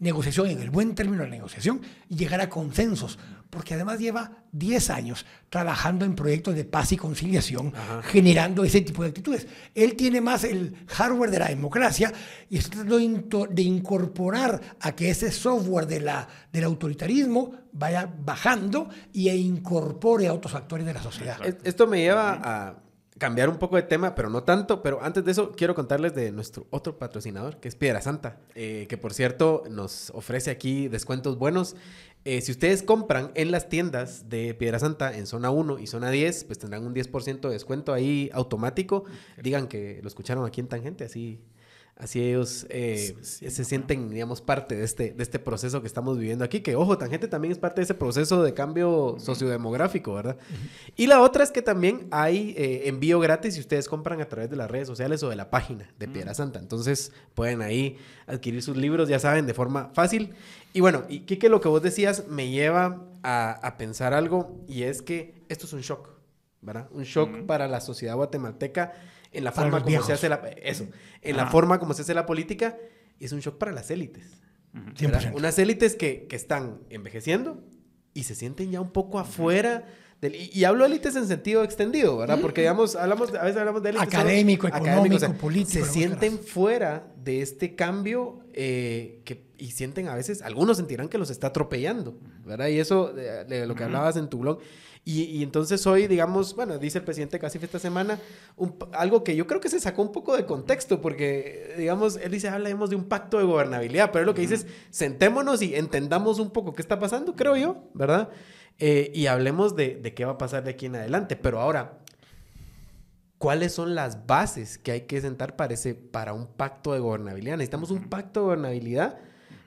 negociación en el buen término de negociación y llegar a consensos, porque además lleva 10 años trabajando en proyectos de paz y conciliación, generando ese tipo de actitudes. Él tiene más el hardware de la democracia y está tratando de incorporar a que ese software de la, del autoritarismo vaya bajando y e incorpore a otros actores de la sociedad. Esto me lleva a cambiar un poco de tema, pero no tanto. Pero antes de eso, quiero contarles de nuestro otro patrocinador, que es Piedra Santa, eh, que por cierto nos ofrece aquí descuentos buenos. Eh, si ustedes compran en las tiendas de Piedra Santa en zona 1 y zona 10, pues tendrán un 10% de descuento ahí automático. Digan que lo escucharon aquí en Tangente, así Así ellos eh, se sienten, digamos, parte de este, de este proceso que estamos viviendo aquí. Que, ojo, Tangente también es parte de ese proceso de cambio sociodemográfico, ¿verdad? Y la otra es que también hay eh, envío gratis si ustedes compran a través de las redes sociales o de la página de Piedra Santa. Entonces, pueden ahí adquirir sus libros, ya saben, de forma fácil. Y bueno, y Kike, lo que vos decías me lleva a, a pensar algo y es que esto es un shock, ¿verdad? Un shock para la sociedad guatemalteca en la forma como se hace la, eso, en la forma como se hace la política, es un shock para las élites. Unas élites que, que, están envejeciendo y se sienten ya un poco afuera. Del, y, hablo de élites en sentido extendido, ¿verdad? Porque digamos, hablamos, a veces hablamos de élites. Académico, económico, político. Se sienten fuera de este cambio eh, que, y sienten a veces, algunos sentirán que los está atropellando, ¿verdad? Y eso, de, lo que hablabas en tu blog. Y, entonces hoy, digamos, bueno, dice el presidente casi esta semana, algo que yo creo que se sacó un poco de contexto, porque, digamos, él dice, hablemos de un pacto de gobernabilidad, pero lo que dice es, sentémonos y entendamos un poco qué está pasando, creo yo, ¿verdad? Eh, y hablemos de, de qué va a pasar de aquí en adelante. Pero ahora, ¿cuáles son las bases que hay que sentar para, ese, para un pacto de gobernabilidad? Necesitamos un pacto de gobernabilidad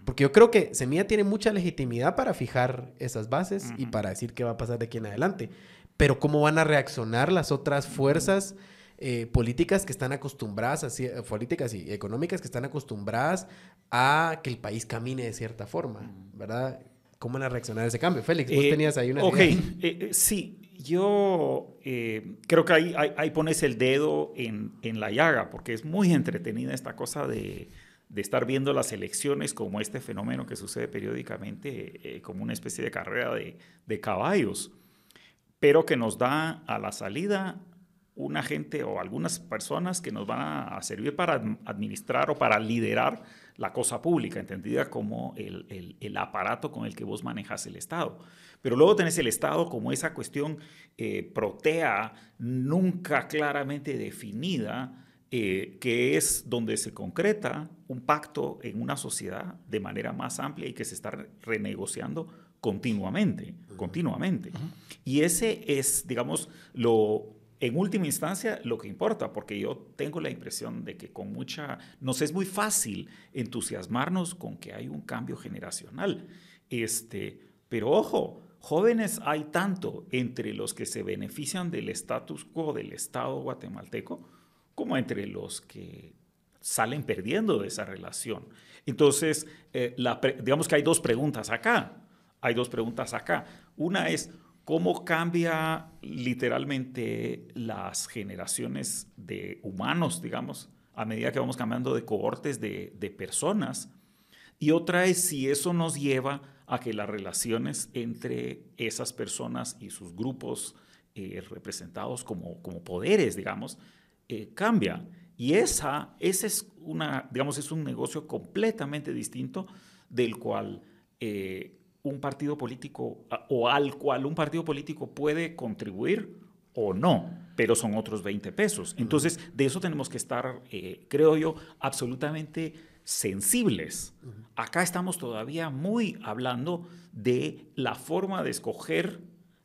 porque yo creo que Semilla tiene mucha legitimidad para fijar esas bases y para decir qué va a pasar de aquí en adelante. Pero cómo van a reaccionar las otras fuerzas eh, políticas que están acostumbradas, así, eh, políticas y económicas que están acostumbradas a que el país camine de cierta forma, ¿verdad? ¿Cómo van a reaccionar a ese cambio? Félix, vos eh, tenías ahí una... Ok, <laughs> sí, yo creo que ahí, ahí, pones el dedo en, en la llaga, porque es muy entretenida esta cosa de de estar viendo las elecciones como este fenómeno que sucede periódicamente, eh, como una especie de carrera de, caballos, pero que nos da a la salida una gente o algunas personas que nos van a, servir para administrar o para liderar la cosa pública, entendida como el, aparato con el que vos manejas el Estado. Pero luego tenés el Estado como esa cuestión eh, protea, nunca claramente definida, eh, que es donde se concreta un pacto en una sociedad de manera más amplia y que se está renegociando continuamente, continuamente. Y ese es, digamos, lo, en última instancia, lo que importa, porque yo tengo la impresión de que con mucha, nos es muy fácil entusiasmarnos con que hay un cambio generacional. Este, pero ojo, jóvenes hay tanto entre los que se benefician del status quo del Estado guatemalteco, como entre los que salen perdiendo de esa relación. Entonces, eh, digamos que hay dos preguntas acá. hay dos preguntas acá. Una es, ¿cómo cambia literalmente las generaciones de humanos, digamos, a medida que vamos cambiando de cohortes de, personas? Y otra es si eso nos lleva a que las relaciones entre esas personas y sus grupos eh, representados como, como poderes, digamos, eh, cambian. Y esa, ese es, una, digamos, es un negocio completamente distinto del cual eh, un partido político o al cual un partido político puede contribuir o no, pero son otros 20 pesos. Entonces, de eso tenemos que estar, creo yo, absolutamente sensibles. Acá estamos todavía muy hablando de la forma de escoger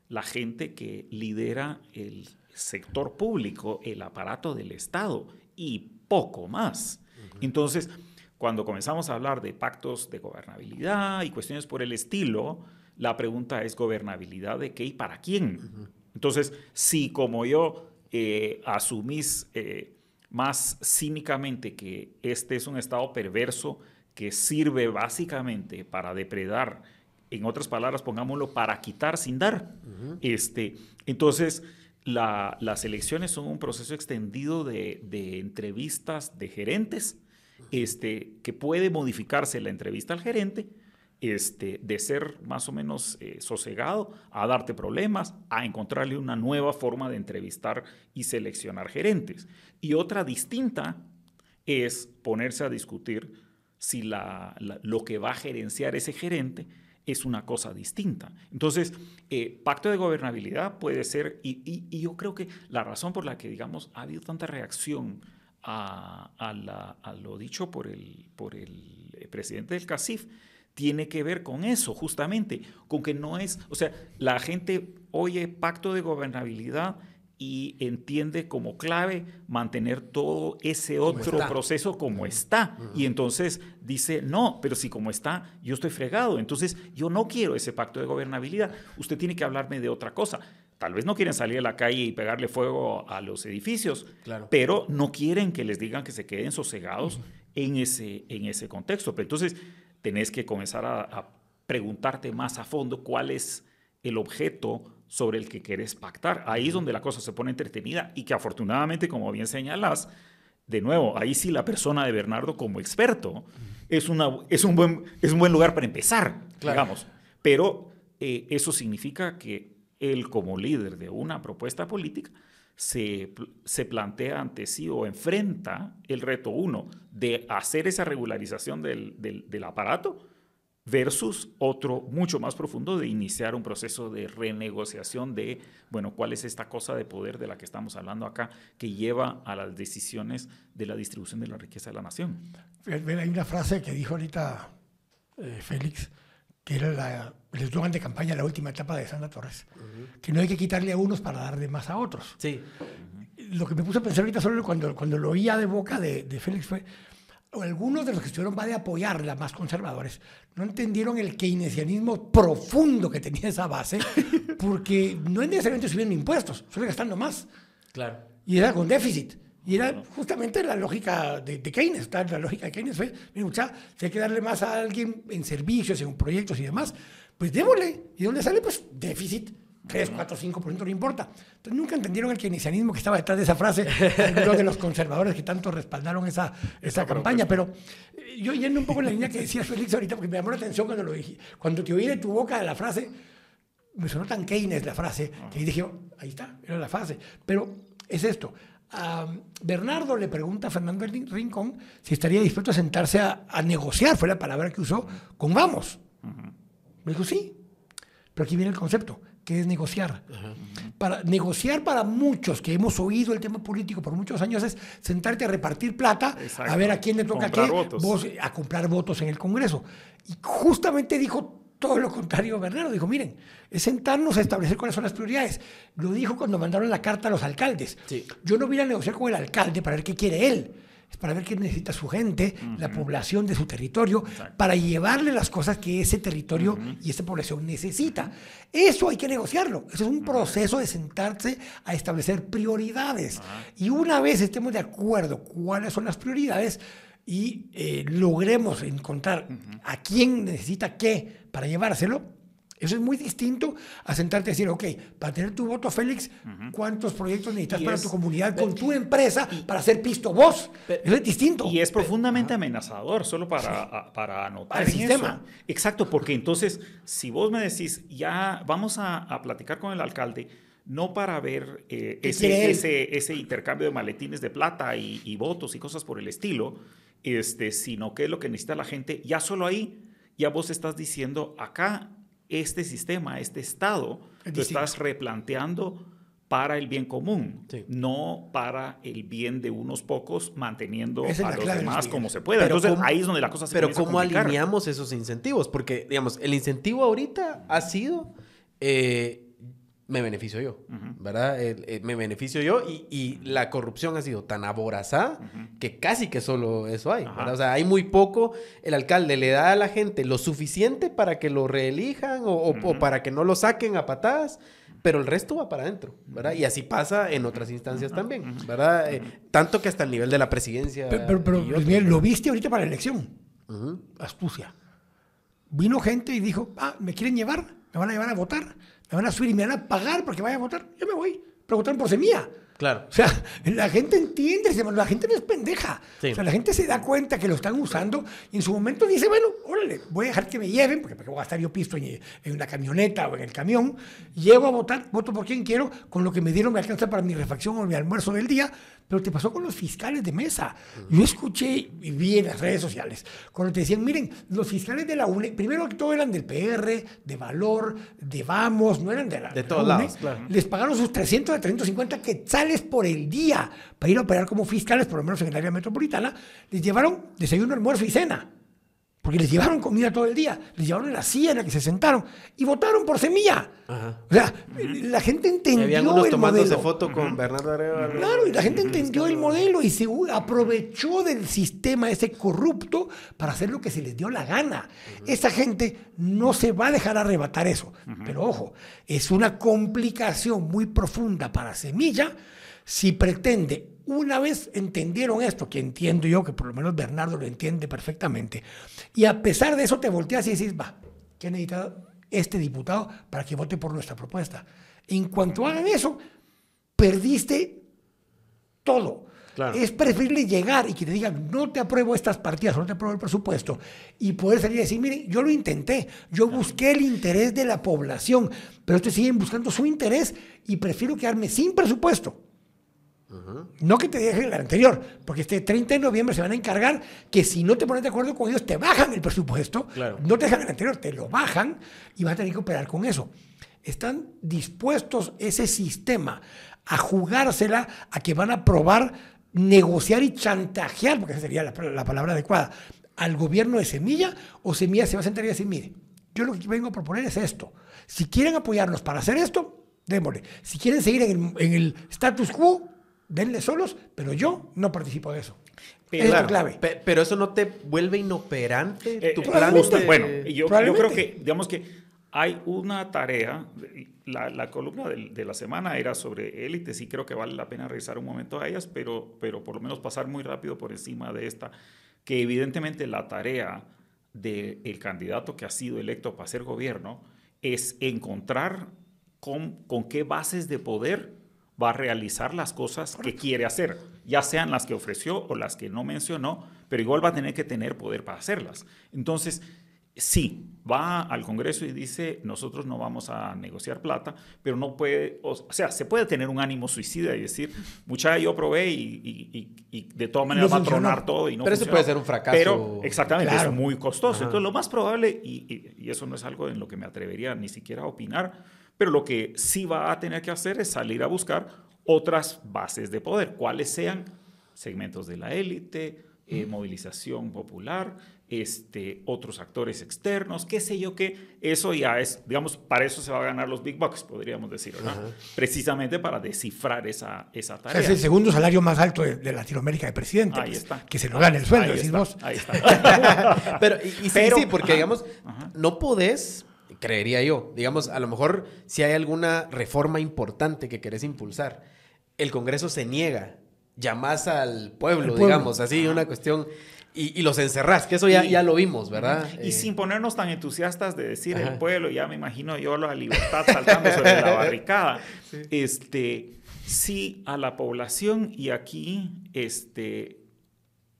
la gente que lidera el sector público, el aparato del Estado y poco más. Entonces, cuando comenzamos a hablar de pactos de gobernabilidad y cuestiones por el estilo, la pregunta es gobernabilidad de qué y para quién. Entonces, si como yo eh, asumís eh, más cínicamente que este es un estado perverso que sirve básicamente para depredar, en otras palabras, pongámoslo, para quitar sin dar. este, entonces, las elecciones son un proceso extendido de, entrevistas de gerentes, este, que puede modificarse la entrevista al gerente, este, de ser más o menos eh, sosegado a darte problemas, a encontrarle una nueva forma de entrevistar y seleccionar gerentes. Y otra distinta es ponerse a discutir si lo que va a gerenciar ese gerente es una cosa distinta. Entonces, eh, pacto de gobernabilidad puede ser, y, yo creo que la razón por la que, digamos, ha habido tanta reacción a, lo dicho por el, por el presidente del CACIF, tiene que ver con eso, justamente, con que no es, o sea, la gente oye pacto de gobernabilidad y entiende como clave mantener todo ese otro proceso como está. Y entonces dice, no, pero si como está, yo estoy fregado. Entonces yo no quiero ese pacto de gobernabilidad. Usted tiene que hablarme de otra cosa. Tal vez no quieren salir a la calle y pegarle fuego a los edificios, claro. pero no quieren que les digan que se queden sosegados en, ese, en ese contexto. Pero entonces tenés que comenzar a, preguntarte más a fondo cuál es el objeto sobre el que querés pactar. Ahí es donde la cosa se pone entretenida y que afortunadamente, como bien señalas, de nuevo, ahí sí la persona de Bernardo como experto es, una, es, un, buen, es un buen lugar para empezar, digamos. Pero eh, eso significa que él como líder de una propuesta política se, se, plantea ante sí o enfrenta el reto uno de hacer esa regularización del, del, aparato versus otro mucho más profundo de iniciar un proceso de renegociación de, bueno, cuál es esta cosa de poder de la que estamos hablando acá que lleva a las decisiones de la distribución de la riqueza de la nación. Hay una frase que dijo ahorita eh, Félix, que era la, el eslogan de campaña de la última etapa de Sandra Torres, que no hay que quitarle a unos para darle más a otros. Sí. Lo que me puse a pensar ahorita solo cuando, cuando lo oía de boca de, de Félix fue, algunos de los que estuvieron va de apoyar las más conservadores no entendieron el keynesianismo profundo que tenía esa base, <laughs> porque no es necesariamente subiendo impuestos, solo gastando más. Claro. Y era con déficit. Y era justamente la lógica de, Keynes. La lógica de Keynes fue, mira, si hay que darle más a alguien en servicios, en proyectos y demás, pues démosle. ¿Y dónde sale? Pues déficit. 3, 4, 5%, no importa. Entonces nunca entendieron el keynesianismo que estaba detrás de esa frase, de los conservadores que tanto respaldaron esa, esa campaña. Pero eh, yo yendo un poco en la línea que decía Félix ahorita, porque me llamó la atención cuando lo dije, cuando te oí de tu boca la frase, me sonó tan Keynes la frase, que dije, oh, ahí está, era la frase. Pero es esto, Bernardo le pregunta a Fernando Rincón si estaría dispuesto a sentarse a, negociar, fue la palabra que usó, con Vamos. Me dijo, sí. Pero aquí viene el concepto, que es negociar. Para negociar para muchos que hemos oído el tema político por muchos años es sentarte a repartir plata, a ver a quién le toca qué, a comprar votos en el Congreso. Y justamente dijo todo lo contrario, Bernardo dijo, miren, es sentarnos a establecer cuáles son las prioridades. Lo dijo cuando mandaron la carta a los alcaldes. Yo no voy a negociar con el alcalde para ver qué quiere él, es para ver qué necesita su gente, la población de su territorio, para llevarle las cosas que ese territorio y esa población necesita. Eso hay que negociarlo. Eso es un proceso de sentarse a establecer prioridades. Y una vez estemos de acuerdo cuáles son las prioridades, y eh, logremos encontrar a quién necesita qué para llevárselo, Eso es muy distinto a sentarte a decir, ok, para tener tu voto, Félix, ¿cuántos proyectos necesitas Y para es- tu comunidad con tu empresa para hacer pisto vos? Eso es distinto. Y es profundamente amenazador, solo para, a- para anotar Para el en sistema. eso. Exacto, porque entonces, si vos me decís, ya vamos a, a platicar con el alcalde, no para ver eh, ¿Qué quiere ese, ese, ese intercambio de maletines de plata y, y votos y cosas por el estilo, este, sino qué es lo que necesita la gente, ya solo ahí, ya vos estás diciendo, acá, este sistema, este Estado, Es estás replanteando para el bien común, Sí. no para el bien de unos pocos, manteniendo Esa es a los demás como se pueda. Pero Entonces ¿cómo- ahí es donde la cosa se Pero a ¿cómo alineamos esos incentivos? Porque, digamos, el incentivo ahorita ha sido, eh, me beneficio yo, ¿verdad? El- el- me beneficio yo y, y la corrupción ha sido tan aborazada que casi que solo eso hay. O sea, hay muy poco, el alcalde le da a la gente lo suficiente para que lo reelijan o, o- o Ujú. para que no lo saquen a patadas. Pero el resto va para adentro, ¿verdad? Y así pasa en otras instancias también, ¿verdad? Eh, tanto que hasta el nivel de la presidencia. Pero, pero, pero, lo viste ahorita para la elección. Astucia. Vino gente y dijo, ah, ¿me quieren llevar? ¿Me van a llevar a votar? ¿Me van a subir y me van a pagar porque vaya a votar? Yo me voy. Pero votaron por semilla. Claro. O sea, <laughs> la gente entiende, la gente no es pendeja. Sí. O sea, la gente se da cuenta que lo están usando y en su momento dice, bueno, órale, voy a dejar que me lleven, porque ¿para qué voy a gastar yo pisto en, en una camioneta o en el camión. Llego a votar, voto por quien quiero, con lo que me dieron me alcanza para mi refacción o mi almuerzo del día. Pero te pasó con los fiscales de mesa. Yo escuché y vi en las redes sociales, cuando te decían, miren, los fiscales de la UNE, primero que todo eran del PR, de Valor, de Vamos, no eran de la De la todos UNE. lados, claro. Les pagaron sus 300 a 350 quetzales por el día para ir a operar como fiscales, por lo menos en el área metropolitana. Les llevaron desayuno, almuerzo y cena. Porque les llevaron comida todo el día. Les llevaron la silla en la que se sentaron y votaron por semilla. Ajá. O sea, la gente Y entendió habían unos el tomándose modelo. foto con Bernardo Arevalo. Claro, y la gente entendió el modelo y se aprovechó del sistema ese corrupto para hacer lo que se les dio la gana. Esa gente no se va a dejar arrebatar eso. Pero ojo, es una complicación muy profunda para Semilla si pretende, una vez entendieron esto, que entiendo yo, que por lo menos Bernardo lo entiende perfectamente, y a pesar de eso te volteas y dices, va, ¿qué necesita este diputado para que vote por nuestra propuesta? En cuanto hagan eso, perdiste todo. Claro. Es preferible llegar y que te digan, no te apruebo estas partidas, no te apruebo el presupuesto, y poder salir y decir, miren, yo lo intenté, yo busqué el interés de la población, pero ustedes siguen buscando su interés y prefiero quedarme sin presupuesto. No que te dejen el anterior, porque este 30 de noviembre se van a encargar que si no te pones de acuerdo con ellos, te bajan el presupuesto, Claro. no te dejan el anterior, te lo bajan y vas a tener que operar con eso. Están dispuestos ese sistema a jugársela, a que van a probar, negociar y chantajear, porque esa sería la, la palabra adecuada, al gobierno de Semilla, o Semilla se va a sentar y decir, mire, yo lo que vengo a proponer es esto. Si quieren apoyarnos para hacer esto, démosle. Si quieren seguir en el, en el status quo, denle solos, pero yo no participo de eso. Pero- es la Claro, clave. pe- pero eso no te vuelve inoperante Eh, tu eh, plan. de- bueno, yo, yo creo que, digamos que hay una tarea, la, la columna del- de, la semana era sobre élites y creo que vale la pena revisar un momento a ellas, pero, pero por lo menos pasar muy rápido por encima de esta, que evidentemente la tarea del candidato que ha sido electo para ser gobierno es encontrar con, con qué bases de poder va a realizar las cosas que quiere hacer, ya sean las que ofreció o las que no mencionó, pero igual va a tener que tener poder para hacerlas. Entonces, sí, va al Congreso y dice, nosotros no vamos a negociar plata, pero no puede, o sea, se puede tener un ánimo suicida y decir, mucha yo probé y, y- y- y de todas maneras No va a tronar todo y no Pero eso funcionó". puede ser un fracaso. Pero, exactamente, Claro. es muy costoso. Ajá. Entonces, lo más probable, y, y- y eso no es algo en lo que me atrevería ni siquiera a opinar, pero lo que sí va a tener que hacer es salir a buscar otras bases de poder, cuáles sean segmentos de la élite, eh, movilización popular, este, otros actores externos, qué sé yo qué. Eso ya es, digamos, para eso se va a ganar los big bucks, podríamos decir, ¿verdad? Precisamente para descifrar esa, esa O sea, tarea. es el segundo salario más alto de, de Latinoamérica de presidente. Ahí pues, está. Que se lo gane el sueldo, Ahí decís está, vos. ahí está. <laughs> Pero, y, y sí, Pero- sí, porque ajá, digamos, ajá. no podés, creería yo, digamos, a lo mejor si hay alguna reforma importante que querés impulsar, el Congreso se niega, llamás al pueblo, digamos, así, una cuestión. y, los encerrás, que eso ya, ya lo vimos, ¿verdad? Y eh, sin ponernos tan entusiastas de decir el pueblo, ya me imagino yo la libertad saltando sobre la <laughs> barricada. Este, sí, a la población y aquí, este,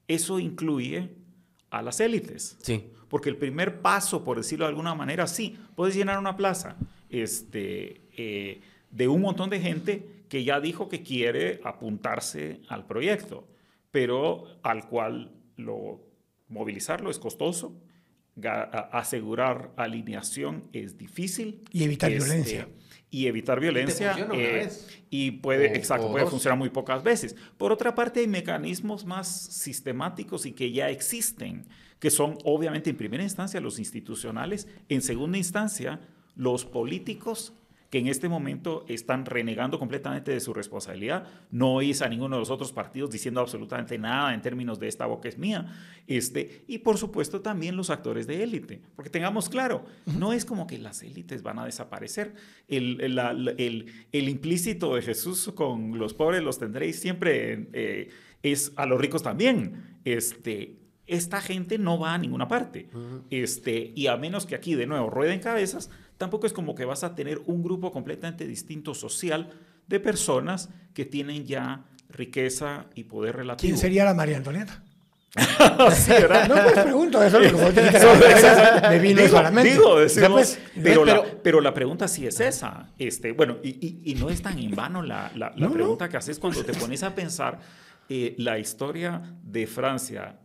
eso incluye a las élites. Sí. Porque el primer paso, por decirlo de alguna manera, sí, puedes llenar una plaza este, eh, de un montón de gente que ya dijo que quiere apuntarse al proyecto, pero al cual lo, movilizarlo es costoso, asegurar alineación es difícil. Y evitar este, violencia. Y evitar violencia. Eh, y puede, exacto, puede funcionar muy pocas veces. Por otra parte, hay mecanismos más sistemáticos y que ya existen, que son obviamente en primera instancia los institucionales, en segunda instancia los políticos que en este momento están renegando completamente de su responsabilidad. No oís a ninguno de los otros partidos diciendo absolutamente nada en términos de esta boca es mía. Este, y por supuesto también los actores de élite. Porque tengamos claro, no es como que las élites van a desaparecer. El, el, el, implícito de Jesús con los pobres los tendréis siempre eh, es a los ricos también. Este, esta gente no va a ninguna parte. este, y a menos que aquí de nuevo rueden cabezas, tampoco es como que vas a tener un grupo completamente distinto social de personas que tienen ya riqueza y poder relativo. ¿Quién sería la María Antonieta? <laughs> No, pues pregunto, eso me vino digo, digo pues, pero, la, pero, la, pregunta sí es esa. Este, bueno, y, y, no es tan en vano la, la, pregunta que haces cuando te pones a pensar eh, la historia de Francia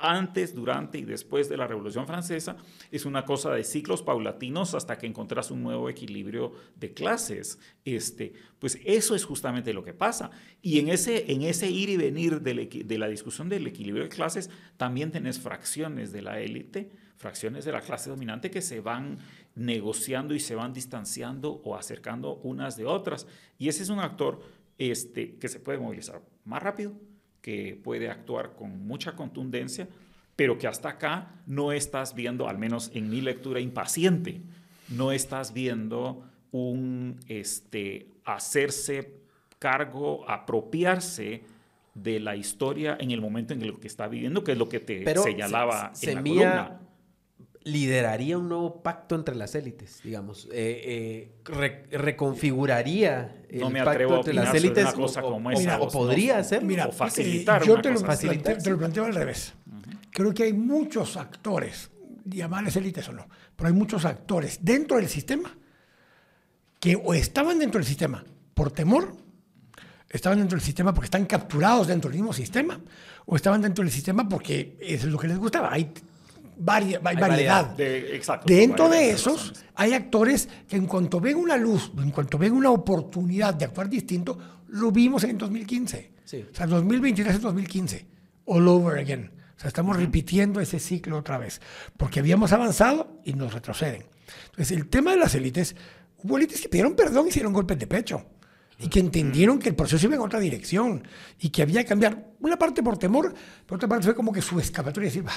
antes, durante y después de la Revolución Francesa, es una cosa de ciclos paulatinos hasta que encontrás un nuevo equilibrio de clases. Este, pues eso es justamente lo que pasa. Y en ese, en ese ir y venir de, la discusión del equilibrio de clases, también tenés fracciones de la élite, fracciones de la clase dominante que se van negociando y se van distanciando o acercando unas de otras. Y ese es un actor este, que se puede movilizar más rápido, que puede actuar con mucha contundencia, pero que hasta acá no estás viendo, al menos en mi lectura impaciente, no estás viendo un este, hacerse cargo, apropiarse de la historia en el momento en el que está viviendo, que es lo que te señalaba en la columna lideraría un nuevo pacto entre las élites, digamos, eh, eh, reconfiguraría el no me pacto entre las élites una cosa o, como esa, o, podría ser, mira, o facilitar. yo te, lo, te, lo, planteo al revés. Creo que hay muchos actores, llamarles élites o no, pero hay muchos actores dentro del sistema que o estaban dentro del sistema por temor, estaban dentro del sistema porque están capturados dentro del mismo sistema, o estaban dentro del sistema porque es lo que les gustaba. Hay hay variedad. De, Dentro de esos hay actores que en cuanto ven una luz, en cuanto ven una oportunidad de actuar distinto, lo vimos en 2015. O sea, 2023 es 2015. All over again. O sea, estamos repitiendo ese ciclo otra vez. Porque habíamos avanzado y nos retroceden. Entonces, el tema de las élites, hubo élites que pidieron perdón y hicieron golpes de pecho. Y que entendieron que el proceso iba en otra dirección. Y que había que cambiar. Una parte por temor, pero otra parte fue como que su escapatoria decir, va,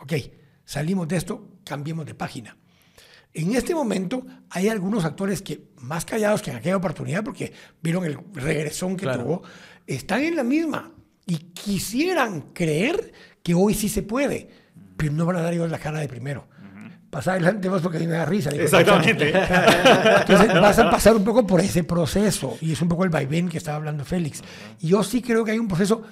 ok, salimos de esto, cambiemos de página. En este momento hay algunos actores que, más callados que en aquella oportunidad, porque vieron el regresón que tuvo, están en la misma y quisieran creer que hoy sí se puede, pero no van a dar ellos la cara de primero. Pasar adelante vos porque a mí me da risa. Exactamente. Entonces vas a pasar un poco por ese proceso y es un poco el vaivén que estaba hablando Félix. Y yo sí creo que hay un proceso,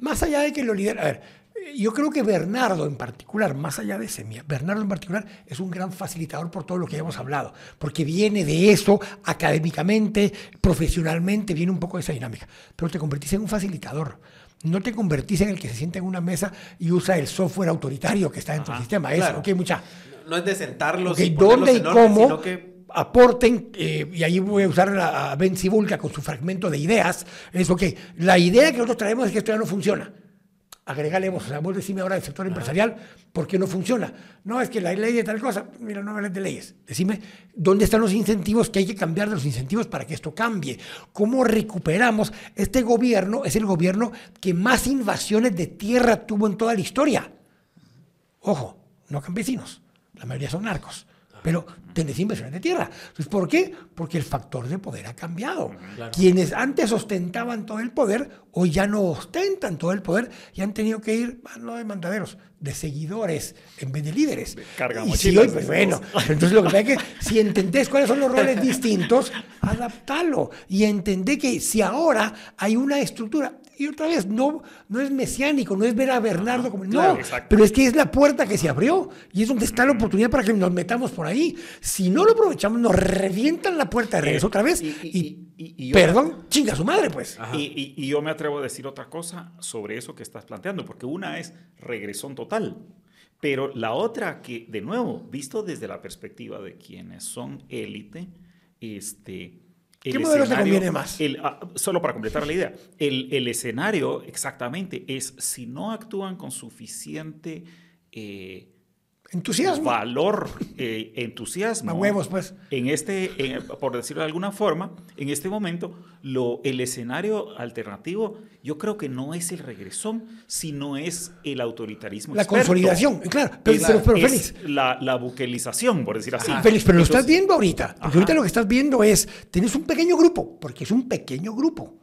más allá de que lo lidera, a ver, yo creo que Bernardo en particular, más allá de Semia, Bernardo en particular es un gran facilitador por todo lo que hemos hablado, porque viene de eso académicamente, profesionalmente, viene un poco de esa dinámica, pero te convertís en un facilitador. No te convertís en el que se sienta en una mesa y usa el software autoritario que está dentro del sistema. Eso, okay, mucha. No es de sentarlos y dónde y cómo aporten, eh, y ahí voy a usar a Ben Sibulka con su fragmento de ideas, es, ok, la idea que nosotros traemos es que esto ya no funciona agregarle vos, o sea, vos decime ahora del sector empresarial, ¿por qué no funciona? No, es que la ley de tal cosa, mira, no hables de leyes. Decime, ¿dónde están los incentivos que hay que cambiar de los incentivos para que esto cambie? ¿Cómo recuperamos? Este gobierno es el gobierno que más invasiones de tierra tuvo en toda la historia. Ojo, no campesinos, la mayoría son narcos. Pero tenés inversiones de tierra. Entonces, ¿por qué? Porque el factor de poder ha cambiado. Quienes antes ostentaban todo el poder, hoy ya no ostentan todo el poder y han tenido que ir, ah, no de mandaderos, de seguidores en vez de líderes. Carga y si hoy, pues bueno, entonces lo que pasa es que si entendés cuáles son los roles distintos, adaptalo y entendé que si ahora hay una estructura, y otra vez, no, no es mesiánico, no es ver a Bernardo como... claro, no, exacto. pero es que es la puerta que se abrió y es donde está la oportunidad para que nos metamos por ahí. Si no lo aprovechamos, nos revientan la puerta de regreso otra vez y- y, y- y- y yo- perdón, chinga su madre, pues. Y, yo me atrevo a decir otra cosa sobre eso que estás planteando, porque una es regresón total, pero la otra que, de nuevo, visto desde la perspectiva de quienes son élite, este... ¿Qué modelo te conviene más? el- ah, solo para completar la idea, el, el escenario exactamente es si no actúan con suficiente eh, Entusiasmo. valor, eh, entusiasmo. A huevos, pues. En este, en- por decirlo de alguna forma, en este momento, lo, el escenario alternativo, yo creo que no es el regresón, sino es el autoritarismo. La experto. consolidación, claro. Pero, Es, pero, pero, es Félix, la, la buquelización, por decir así. Félix, pero lo estás viendo ahorita. Porque Ajá. ahorita lo que estás viendo es, tienes un pequeño grupo, porque es un pequeño grupo.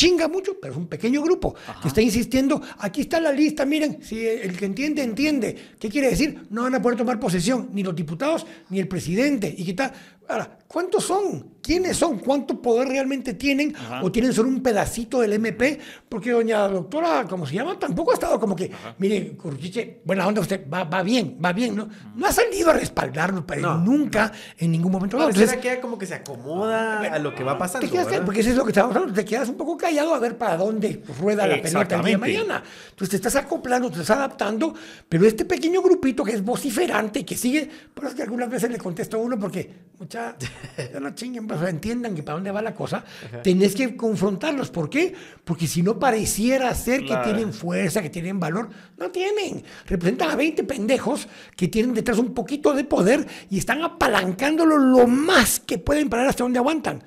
Chinga mucho, pero es un pequeño grupo que está insistiendo, aquí está la lista, miren, si el que entiende, entiende. ¿Qué quiere decir? No van a poder tomar posesión, ni los diputados, ni el presidente. Y que está, ahora, ¿cuántos son? ¿Quiénes son? ¿Cuánto poder realmente tienen? Ajá. ¿O tienen solo un pedacito del MP? Porque doña doctora, ¿cómo se llama? Tampoco ha estado como que, mire, Curchiche, buena onda usted, va, va bien, va bien, ¿no? No ha salido a respaldarlo, pero No. nunca, en ningún momento. Pareciera Entonces, que como que se acomoda a lo que va pasando. te quedas, ¿verdad? porque eso es lo que estábamos hablando, te quedas un poco callado a ver para dónde rueda la pelota el día de mañana. Entonces te estás acoplando, te estás adaptando, pero este pequeño grupito que es vociferante y que sigue, por eso es que algunas veces le contesto a uno porque, mucha, ya no chinguen, entiendan que para dónde va la cosa, tenés que confrontarlos. ¿Por qué? Porque si no pareciera ser que tienen fuerza, que tienen valor, no tienen. Representan a 20 pendejos que tienen detrás un poquito de poder y están apalancándolo lo más que pueden para ver hasta dónde aguantan.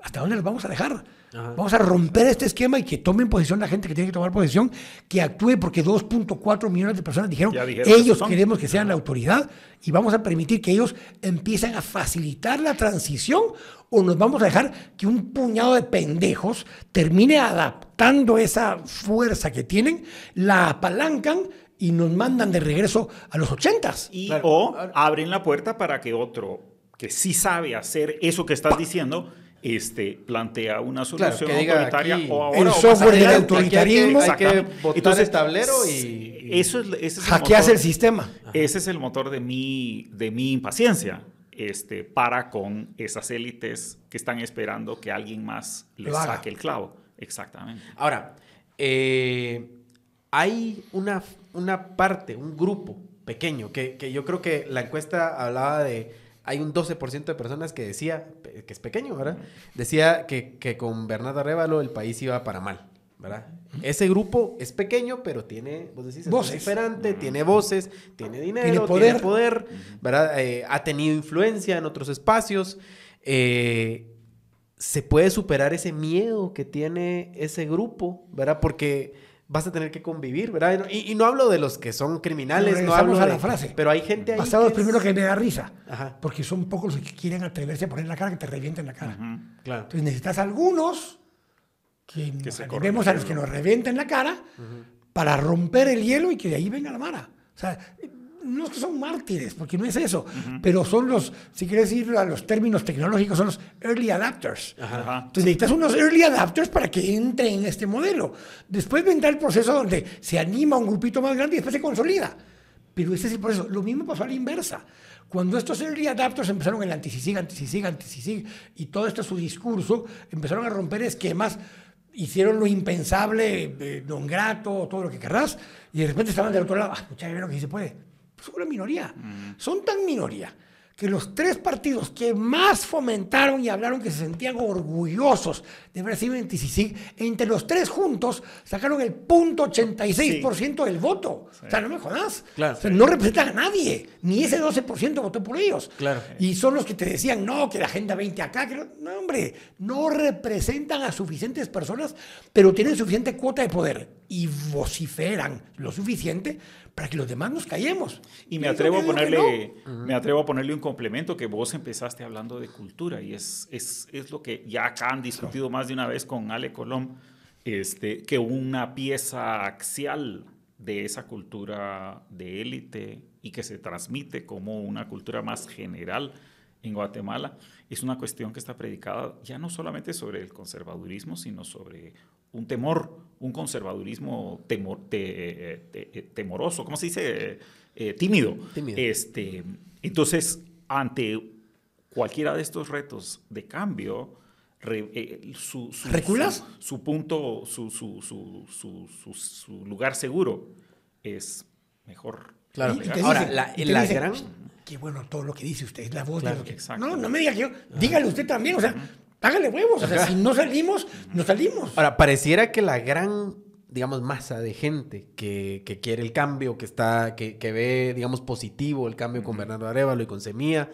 ¿Hasta dónde los vamos a dejar? Vamos a romper este esquema y que tomen posición la gente que tiene que tomar posición, que actúe porque 2.4 millones de personas dijeron, dijeron que ellos queremos que sean la autoridad y vamos a permitir que ellos empiecen a facilitar la transición o nos vamos a dejar que un puñado de pendejos termine adaptando esa fuerza que tienen, la apalancan y nos mandan de regreso a los ochentas. Y, Claro. O abren la puerta para que otro que sí sabe hacer eso que estás diciendo, este, plantea una Claro, solución diga autoritaria aquí, o ahora el software del autoritarismo. Hay que, hay que Exactamente. botar Entonces, el tablero y... y- Eso es, ese es el Hackeas motor- el sistema. Ese es el motor de mi, de mi impaciencia este, para con esas élites que están esperando que alguien más les Lo haga. saque el clavo. Exactamente. Ahora, eh, hay una, una parte, un grupo pequeño, que, que yo creo que la encuesta hablaba de, hay un 12% de personas que decía, que es pequeño, ¿verdad? Decía que, que con Bernardo Arevalo el país iba para mal, ¿verdad? Ese grupo es pequeño, pero tiene, vos decís, es Voces. vociferante, tiene voces, tiene dinero, Tiene poder, ¿verdad? Eh, ha tenido influencia en otros espacios. Eh, se puede superar ese miedo que tiene ese grupo, ¿verdad? Porque vas a tener que convivir, ¿verdad? Y, y no hablo de los que son criminales, no hablo a de- la frase. Pero hay gente ahí Pasados que es- primero que me da risa. Ajá. Porque son pocos los que quieren atreverse a poner la cara que te revienten la cara. Claro. Entonces necesitas algunos que, nos se animemos a los que nos revienten la cara para romper el hielo y que de ahí venga la mara. O sea, no es que son mártires, porque no es eso, pero son los, si quieres ir a los términos tecnológicos, son los early adapters. Ajá. Entonces necesitas unos early adapters para que entre en este modelo. Después vendrá el proceso donde se anima un grupito más grande y después se consolida. Pero ese es el proceso. Lo mismo pasó a la inversa. Cuando estos early adapters empezaron el antisisig, antisisig, y todo esto su discurso, empezaron a romper esquemas, hicieron lo impensable, eh, non grato, todo lo que querrás, y de repente estaban del otro lado, ah, mucha lo que sí se puede. Pues una minoría. Son tan minoría que los tres partidos que más fomentaron y hablaron que se sentían orgullosos de haber sido antisisig, entre los tres juntos sacaron el punto 86% del voto. O sea, no me jodas. Claro. O sea, no representan a nadie. Ni ese 12% votó por ellos. Claro. Y son los que te decían, no, que la Agenda 20 acá. Que no, no, hombre, no representan a suficientes personas, pero tienen suficiente cuota de poder. y vociferan lo suficiente para que los demás nos callemos. Y me atrevo, a ponerle, me atrevo a ponerle un complemento que vos empezaste hablando de cultura y es, es, es lo que ya acá han discutido más de una vez con Ale Colón, este, que una pieza axial de esa cultura de élite y que se transmite como una cultura más general en Guatemala, es una cuestión que está predicada ya no solamente sobre el conservadurismo, sino sobre un temor, un conservadurismo temor, temoroso, ¿cómo se dice? Eh, tímido. Tímido. Este, entonces, ante cualquiera de estos retos de cambio, eh, su, su, ¿Reculas? Su, punto, su, su, su, lugar seguro es mejor. Claro. Y te Ahora, dice- la, y te la dice, gran... Qué bueno todo lo que dice usted, es la voz Claro, de lo que... No, no me diga que yo... Dígale usted también, o sea, hágale huevos. O sea, si no salimos, no salimos. Ahora, pareciera que la gran, digamos, masa de gente que, que quiere el cambio, que está, que, que ve, digamos, positivo el cambio con Bernardo Arevalo y con Semilla,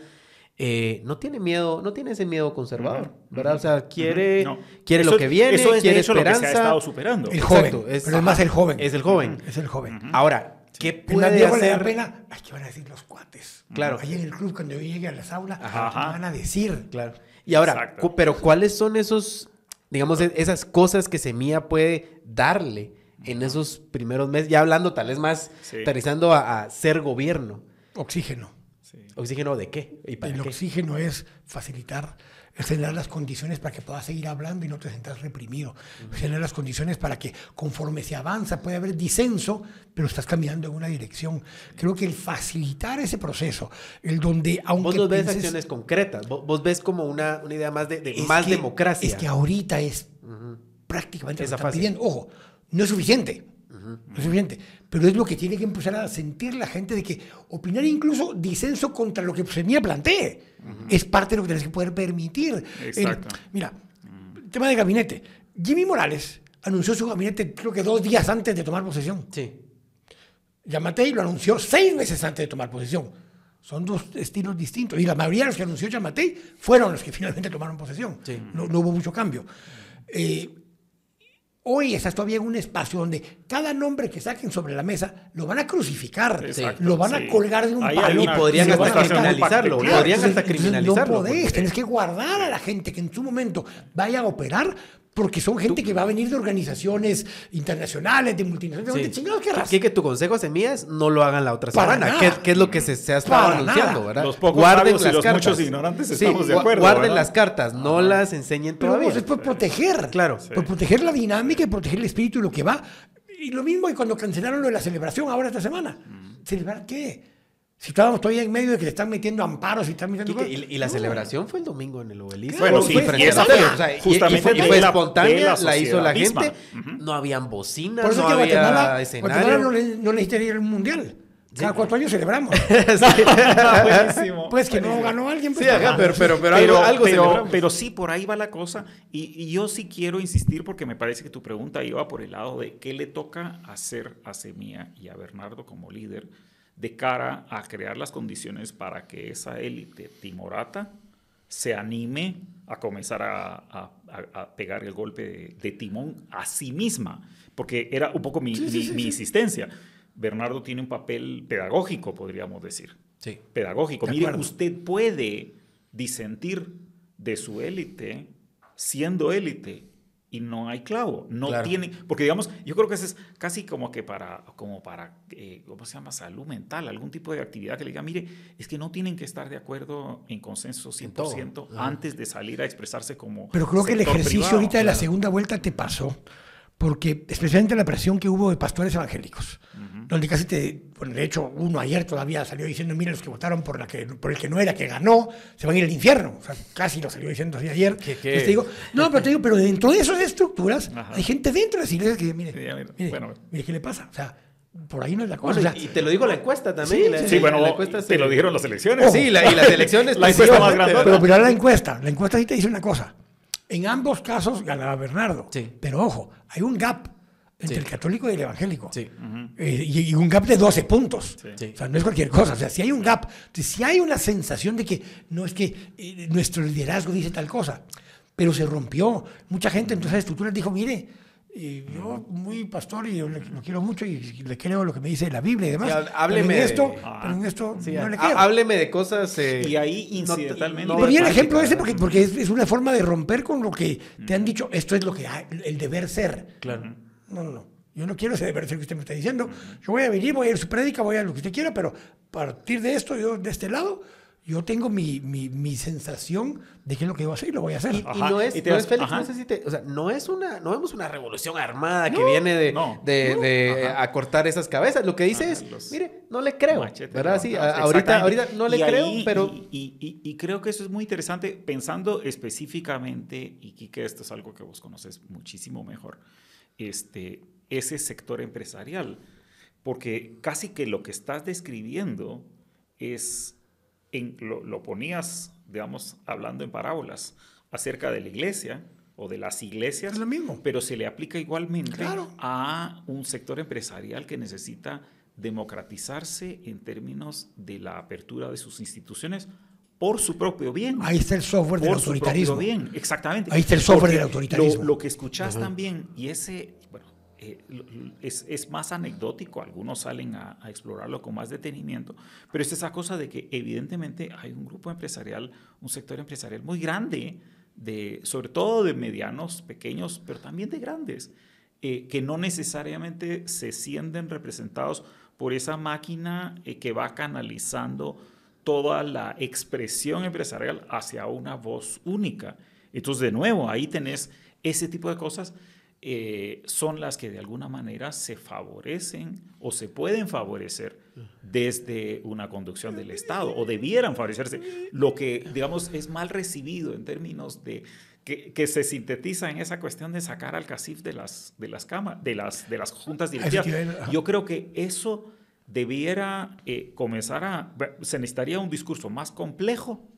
eh, no tiene miedo, no tiene ese miedo conservador, ¿verdad? O sea, quiere, No. quiere Eso- lo que viene, eso es de quiere hecho lo que se ha esperanza. estado superando. el joven, exacto, es- pero es más el joven. Es el joven. Es el joven. Ahora, ¿qué puede viejo le da hacer? pena, ay, ¿qué van a decir los cuates? Claro. Ahí en el club, cuando yo llegue a las aulas, Ajá. ¿qué van a decir? Claro. Y ahora, Exacto. pero ¿cuáles son esos, digamos, e- esas cosas que Semilla puede darle en esos primeros meses? Ya hablando tal vez más, Sí. aterrizando a, a ser gobierno. Oxígeno. Sí. ¿Oxígeno de qué? ¿Y para El qué? oxígeno es facilitar, es generar las condiciones para que puedas seguir hablando y no te sientas reprimido. Generar las condiciones para que conforme se avanza puede haber disenso, pero estás caminando en una dirección. Creo que el facilitar ese proceso, el donde aunque Vos no ves acciones concretas, vos, vos ves como una, una idea más de, de más que- democracia. Es que ahorita es prácticamente lo Esa que están pidiendo. Ojo, no es suficiente. No es suficiente. Pero es lo que tiene que empezar a sentir la gente de que opinar incluso disenso contra lo que Semilla plantee es parte de lo que tienes que poder permitir. Exacto. El- mira, tema de gabinete. Jimmy Morales anunció su gabinete creo que dos días antes de tomar posesión. Sí. Yamatei lo anunció seis meses antes de tomar posesión. Son dos estilos distintos. Y la mayoría de los que anunció Yamatei fueron los que <laughs> finalmente tomaron posesión. Sí. No, no hubo mucho cambio. Eh, hoy estás todavía en un espacio donde cada nombre que saquen sobre la mesa lo van a crucificar. Exacto, lo van sí. a colgar de un Ahí palo. Y podrían hasta criminalizarlo. Claro, podrían Entonces, hasta criminalizarlo. No podés, porque- tenés que guardar a la gente que en su momento vaya a operar porque son gente que va a venir de organizaciones internacionales, de multinacionales. Sí. ¿Dónde chingados? Que, que tu consejo semillas no lo hagan la otra Para semana. nada. Que, que es lo que se, se ha estado Para anunciando, nada. ¿verdad? Los pocos sabios y los muchos ignorantes Sí, estamos de acuerdo, Guarden ¿verdad? las cartas, no las enseñen Pero todavía. vos es por proteger. Claro. Por proteger la dinámica y proteger el espíritu y lo que va. Y lo mismo que cuando cancelaron lo de la celebración ahora esta semana. ¿Celebrar qué? Si estábamos todavía en medio de que le están metiendo amparos y están metiendo... Quique, y, y la No. celebración fue el domingo en el obelisco. Bueno, sí, Fue y esa fue o sea, justamente y fue, y de fue la- espontánea, la la, hizo la misma. gente. No habían bocinas, Por eso no que había Guatemala, escenario. Guatemala no, le- no necesita ir al mundial. Cada cuatro años celebramos. <laughs> <laughs> Buenísimo. Pues que no ganó alguien. Pues, Sí, ajá, ah, pero, pero, pero, pero, algo, algo pero sí, por ahí va la cosa. Y, y yo sí quiero insistir porque me parece que tu pregunta iba por el lado de qué le toca hacer a Semilla y a Bernardo como líder de cara a crear las condiciones para que esa élite timorata se anime a comenzar a, a- a- a pegar el golpe de, de timón a sí misma. Porque era un poco mi, mi- mi insistencia. Bernardo tiene un papel pedagógico, podríamos decir Sí. pedagógico. De Mire, acuerdo. usted puede disentir de su élite siendo élite y no hay clavo. No Claro. tiene, porque digamos, yo creo que eso es casi como que para, como para, eh, ¿cómo se llama? Salud mental, algún tipo de actividad que le diga, mire, es que no tienen que estar de acuerdo en consenso 100% todo. Ajá. antes de salir a expresarse como Pero creo que el ejercicio privado. ahorita de la segunda vuelta te pasó, porque especialmente la presión que hubo de pastores evangélicos, donde casi te, bueno, de hecho uno ayer todavía salió diciendo, miren los que votaron por, la que, por el que no era, que ganó, se van a ir al infierno, o sea, casi lo salió diciendo así ayer. ¿Qué, qué? Entonces te digo, no, pero te digo, pero dentro de esas estructuras Ajá. hay gente dentro de las iglesias que dice, mire, Sí, ya, mira, mire, bueno. mire, ¿qué le pasa? O sea, por ahí no es la cosa. Bueno, o sea, y te lo digo la encuesta también. Sí, la- sí, Sí, bueno, la encuesta te lo dijeron las elecciones. Sí, la- y las <laughs> elecciones. La encuesta más grandota. Pero mira la encuesta. La encuesta sí te dice una cosa. En ambos casos ganaba Bernardo. Sí. Pero ojo, hay un gap entre Sí. el católico y el evangélico. Sí. Eh, y, y un gap de 12 puntos. Sí. O sea, no es cualquier cosa. O sea, si hay un gap, si hay una sensación de que no es que eh, nuestro liderazgo dice tal cosa, pero se rompió. Mucha gente en todas esas estructuras dijo, mire, Y yo, muy pastor, y yo le- lo quiero mucho y le creo lo que me dice la Biblia y demás. Sí, pero hábleme en de- esto, Ah. pero en esto Sí, no le creo. hábleme de cosas. eh, Y ahí, no te- incidentalmente, no Y ponía el ejemplo ese porque, porque es, es una forma de romper con lo que te han dicho, esto es lo que hay, el deber ser. Claro. No, no, no. Yo no quiero ese deber ser que usted me está diciendo. Yo voy a venir, voy a ir a su prédica, voy a lo que usted quiera, pero a partir de esto, yo de este lado, yo tengo mi, mi, mi sensación de qué es lo que yo voy a hacer y lo voy a hacer. Y, no es, y no es Félix, ajá. no sé si te- o sea, no es una, no vemos una revolución armada que viene de, no, de, no, de, ajá. a cortar esas cabezas. Lo que dice Ajá, es, los mire, no le creo, ¿verdad? Sí, ahorita, ahorita no le Y creo, ahí- pero Y, y- y- y creo que eso es muy interesante, pensando específicamente, y Kike, esto es algo que vos conoces muchísimo mejor, este, ese sector empresarial. Porque casi que lo que estás describiendo es, en, lo, lo ponías, digamos, hablando en parábolas, acerca de la iglesia o de las iglesias, Es lo mismo. pero se le aplica igualmente Claro. a un sector empresarial que necesita democratizarse en términos de la apertura de sus instituciones por su propio bien. Ahí está el software del por su autoritarismo. propio bien, exactamente. Ahí está el software Porque del autoritarismo. Lo, lo que escuchas también, y ese, bueno, eh, es, es más anecdótico, algunos salen a, a explorarlo con más detenimiento, pero es esa cosa de que evidentemente hay un grupo empresarial, un sector empresarial muy grande, de, sobre todo de medianos, pequeños, pero también de grandes, eh, que no necesariamente se sienten representados por esa máquina eh, que va canalizando toda la expresión empresarial hacia una voz única. Entonces, de nuevo, ahí tenés ese tipo de cosas, eh, son las que de alguna manera se favorecen o se pueden favorecer desde una conducción del Estado o debieran favorecerse. Lo que, digamos, es mal recibido en términos de que, que se sintetiza en esa cuestión de sacar al CACIF de las, de las, camas, de las, de las juntas <laughs> directivas. Yo creo que eso debiera eh, comenzar a... Se necesitaría un discurso más complejo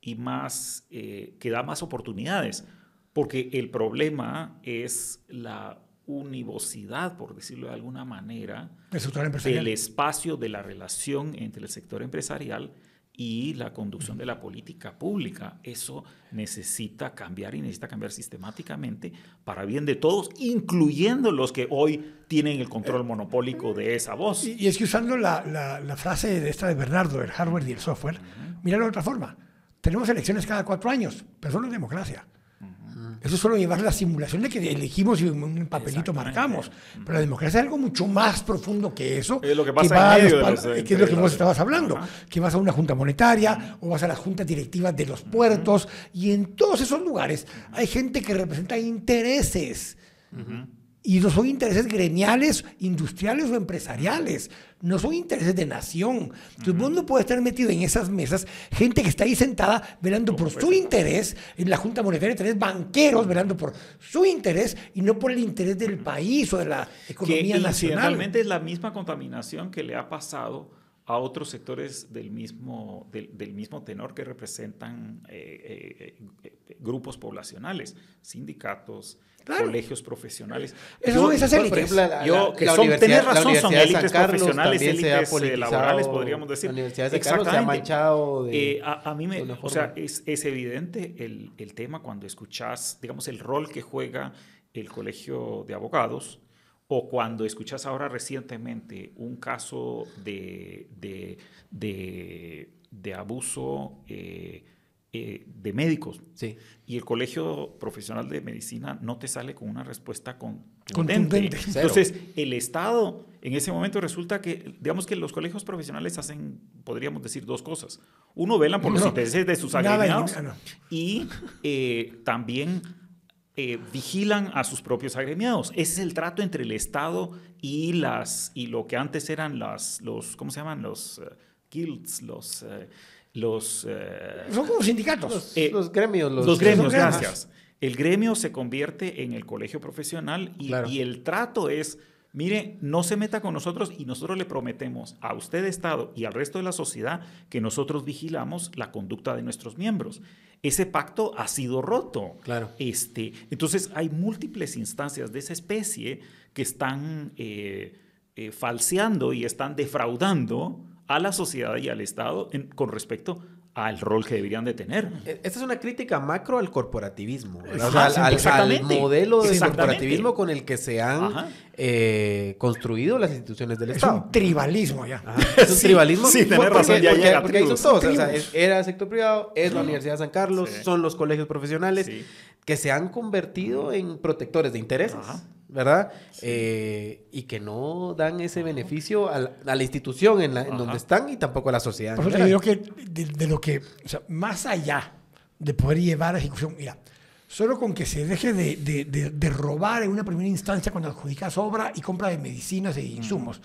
y más eh, que da más oportunidades, porque el problema es la univocidad, por decirlo de alguna manera, El sector empresarial. del espacio de la relación entre el sector empresarial y la conducción de la política pública. Eso necesita cambiar y necesita cambiar sistemáticamente para bien de todos, incluyendo los que hoy tienen el control monopólico de esa voz. Y, y es que usando la, la- la frase de esta de Bernardo, el hardware y el software, míralo de otra forma. Tenemos elecciones cada cuatro años, pero eso no es democracia. Eso es solo llevar la simulación de que elegimos y en un papelito marcamos. Pero la democracia es algo mucho más profundo que eso. Es lo que pasa va en medio los de pa- los- que es lo que vos estabas hablando. Ajá. Que vas a una junta monetaria o vas a las juntas directivas de los puertos. Y en todos esos lugares hay gente que representa intereses. Y no son intereses gremiales, industriales o empresariales. No son intereses de nación. Entonces, vos no puedes estar metido en esas mesas gente que está ahí sentada velando por su interés. En la Junta Monetaria tenés banqueros velando por su interés y no por el interés del país o de la que economía nacional. incidentalmente es la misma contaminación que le ha pasado a otros sectores del mismo, del, del mismo tenor que representan eh, eh, eh, grupos poblacionales, sindicatos, Claro. colegios profesionales. Esas son esas élites. yo, que la son, tenés la razón, son élites profesionales, élites laborales, podríamos decir. la Universidad de San Carlos se ha manchado de- Eh, a, a mí me, o sea, es, es evidente el, el tema cuando escuchas, digamos, el rol que juega el colegio de abogados o cuando escuchas ahora recientemente un caso de, de, de, de abuso eh, eh, de médicos Sí. y el colegio profesional de medicina no te sale con una respuesta contundente. Contundente. Entonces, el Estado en ese momento resulta que, digamos que los colegios profesionales hacen, podríamos decir, dos cosas. Uno, velan por los intereses de sus agremiados no. y eh, también eh, vigilan a sus propios agremiados. Ese es el trato entre el Estado y, las, y lo que antes eran las, los, ¿cómo se llaman? Los eh, guilds, los... eh, los eh, Son como sindicatos. Los, Eh, los gremios. Los, los gremios, los gremios. gracias. El gremio se convierte en el colegio profesional y, Claro. y el trato es, mire, no se meta con nosotros y nosotros le prometemos a usted, Estado, y al resto de la sociedad que nosotros vigilamos la conducta de nuestros miembros. Ese pacto ha sido roto. Claro. Este, entonces hay múltiples instancias de esa especie que están eh, eh, falseando y están defraudando a la sociedad y al Estado en- con respecto al rol que deberían de tener. E, esta es una crítica macro al corporativismo, al- al, exactamente. al modelo de corporativismo con el que se han eh, construido las instituciones del Es Estado. un tribalismo ya. Ajá, Es un Sí, tribalismo. sí, tenés Porque- razón, ya porque- llega porque ahí son tribus. todos. o sea, es- era sector privado, es la Universidad de San Carlos, Sí. son los colegios profesionales Sí. que se han convertido en protectores de intereses. Ajá. ¿Verdad? Eh, y que no dan ese beneficio a la, a la institución en, la- en donde están y tampoco a la sociedad. Por eso te general. digo que de, de lo que, o sea, más allá de poder llevar a ejecución, mira, solo con que se deje de, de- de- de robar en una primera instancia cuando adjudicas obra y compra de medicinas e insumos,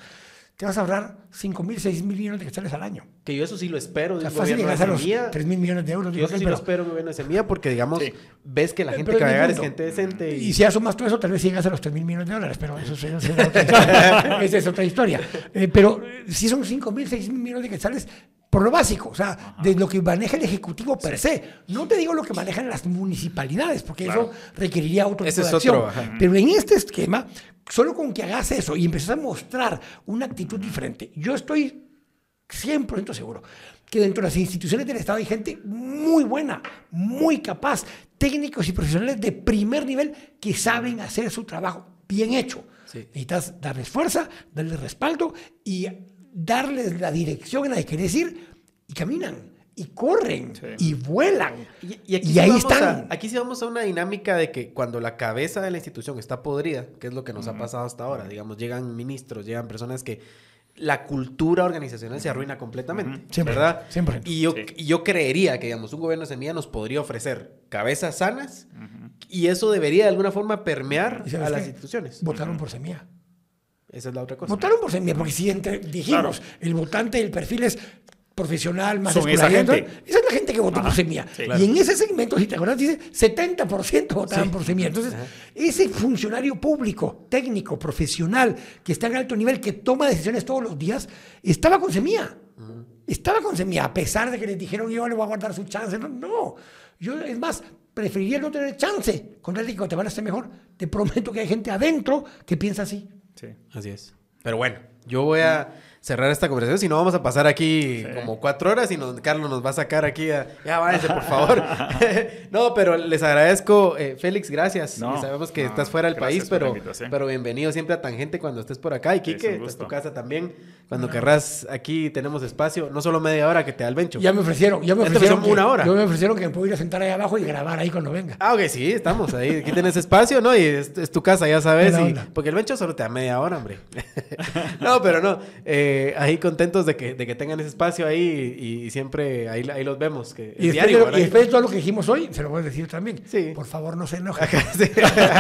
te vas a ahorrar 5 mil, 6 mil millones de quetzales al año. Que yo eso sí lo espero O sea, fácil llegas a los semilla. 3 mil millones de euros. Yo eso sí pero- lo espero gobierno de semilla porque, digamos, Sí. ves que la gente que va a llegar es gente decente. Y si ya sumas todo eso, tal vez llegas a los 3 mil millones de dólares, pero eso es, eso es otra <laughs> historia. Esa es otra historia. Eh, pero si son 5 mil, 6 mil millones de quetzales, por lo básico, o sea, de lo que maneja el Ejecutivo per se. No te digo lo que manejan las municipalidades, porque Claro. eso requeriría otro Ese tipo de es otro, acción. ajá. Pero en este esquema, solo con que hagas eso y empieces a mostrar una actitud diferente, yo estoy 100% seguro que dentro de las instituciones del Estado hay gente muy buena, muy capaz, técnicos y profesionales de primer nivel que saben hacer su trabajo bien hecho. Sí. Necesitas darles fuerza, darles respaldo y darles la dirección en la que quieres ir y caminan y corren Sí. y vuelan. Y, Y, aquí sí ahí están. a- aquí sí vamos a una dinámica de que cuando la cabeza de la institución está podrida, que es lo que nos ha pasado hasta ahora, digamos, llegan ministros, llegan personas que la cultura organizacional se arruina completamente, Siempre, ¿verdad? siempre. Y yo, Sí. y yo creería que, digamos, un gobierno de semilla nos podría ofrecer cabezas sanas y eso debería de alguna forma permear ¿Y sabes a las instituciones. Votaron por semilla. Esa es la otra cosa. Votaron por semilla, porque si entre, dijimos, el votante, el perfil es profesional, más Son esa gente. Esa es la gente que votó por semilla. sí. Y en ese segmento, si te acuerdas, dice 70% votaron por semilla. Entonces, ese funcionario público, técnico, profesional, que está en alto nivel, que toma decisiones todos los días, estaba con semilla. Estaba con semilla, a pesar de que les dijeron yo le voy a guardar su chance. No, no. yo es más, preferiría no tener chance con el que te van a hacer mejor. Te prometo que hay gente adentro que piensa así. Sí. Así es. Pero bueno, yo voy a cerrar esta conversación, si no vamos a pasar aquí como cuatro horas y nos- Carlos nos va a sacar aquí a... Ya váyanse, por favor. <laughs> <laughs> no, pero les agradezco, eh, Félix, gracias. No, Y sabemos que no, estás fuera del país, pero, pero bienvenido siempre a Tangente cuando estés por acá. Y Es un Quique, pues tu casa también. Cuando querrás, aquí tenemos espacio, no solo media hora que te da el bencho. Ya me ofrecieron, ya me Ya te ofrecieron una hora. Ya me ofrecieron que me puedo ir a sentar ahí abajo y grabar ahí cuando venga. Ah, ok, sí, estamos ahí. Aquí tienes espacio, ¿no? Y es, es tu casa, ya sabes. Y- porque el bencho solo te da media hora, hombre. <laughs> no, pero no. eh, ahí contentos de que, de que tengan ese espacio ahí y, y siempre ahí, ahí los vemos. Que, Y es después, diario, y después de todo lo que dijimos hoy, se lo voy a decir también. Sí. Por favor, no se enojen. Sí.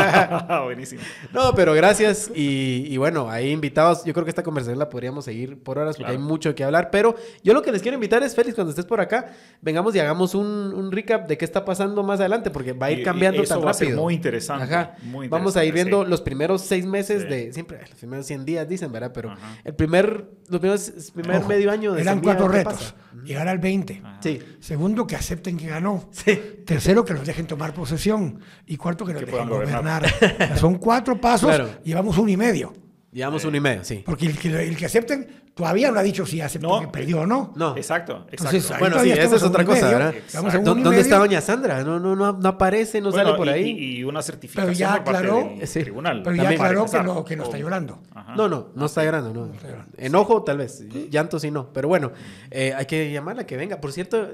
<laughs> Buenísimo. No, pero gracias. Y, y bueno, ahí invitados. Yo creo que esta conversación la podríamos seguir por horas porque Claro. hay mucho que hablar. Pero yo lo que les quiero invitar es, Félix, cuando estés por acá, vengamos y hagamos un, un recap de qué está pasando más adelante porque va a ir y cambiando eso tan va a ser rápido. muy interesante, Ajá. muy Vamos a ir interesante, viendo sí. los primeros seis meses Sí. de. Siempre, los primeros 100 días dicen, ¿verdad? Pero Ajá. el primer, los primeros, primer Ojo, medio año de Eran cuatro ¿qué retos. pasa? Llegar al 20. Sí. Segundo, que acepten que ganó. Sí. Tercero, que los dejen tomar posesión. Y cuarto, que los Que dejen gobernar. Son cuatro pasos. Claro. Llevamos uno y medio. Llevamos uno y medio, sí. Porque el que, el que acepten todavía no ha dicho si aceptó No. que perdió o no. No. Exacto, Entonces, exacto. ahí Bueno, sí, esa es a otra cosa, medio. ¿verdad? Estamos en ¿Dó- uno y ¿Dónde está. Doña Sandra? No, no, no, no aparece, no Bueno, sale por y- ahí. Y, una certificación Pero ya aclaró- del Sí. tribunal. Pero ya También. aclaró que no, que no está O- llorando. Ajá. No, no, no está llorando, no. Enojo tal vez, llanto sí no, pero bueno, eh, hay que llamarla que venga. Por cierto,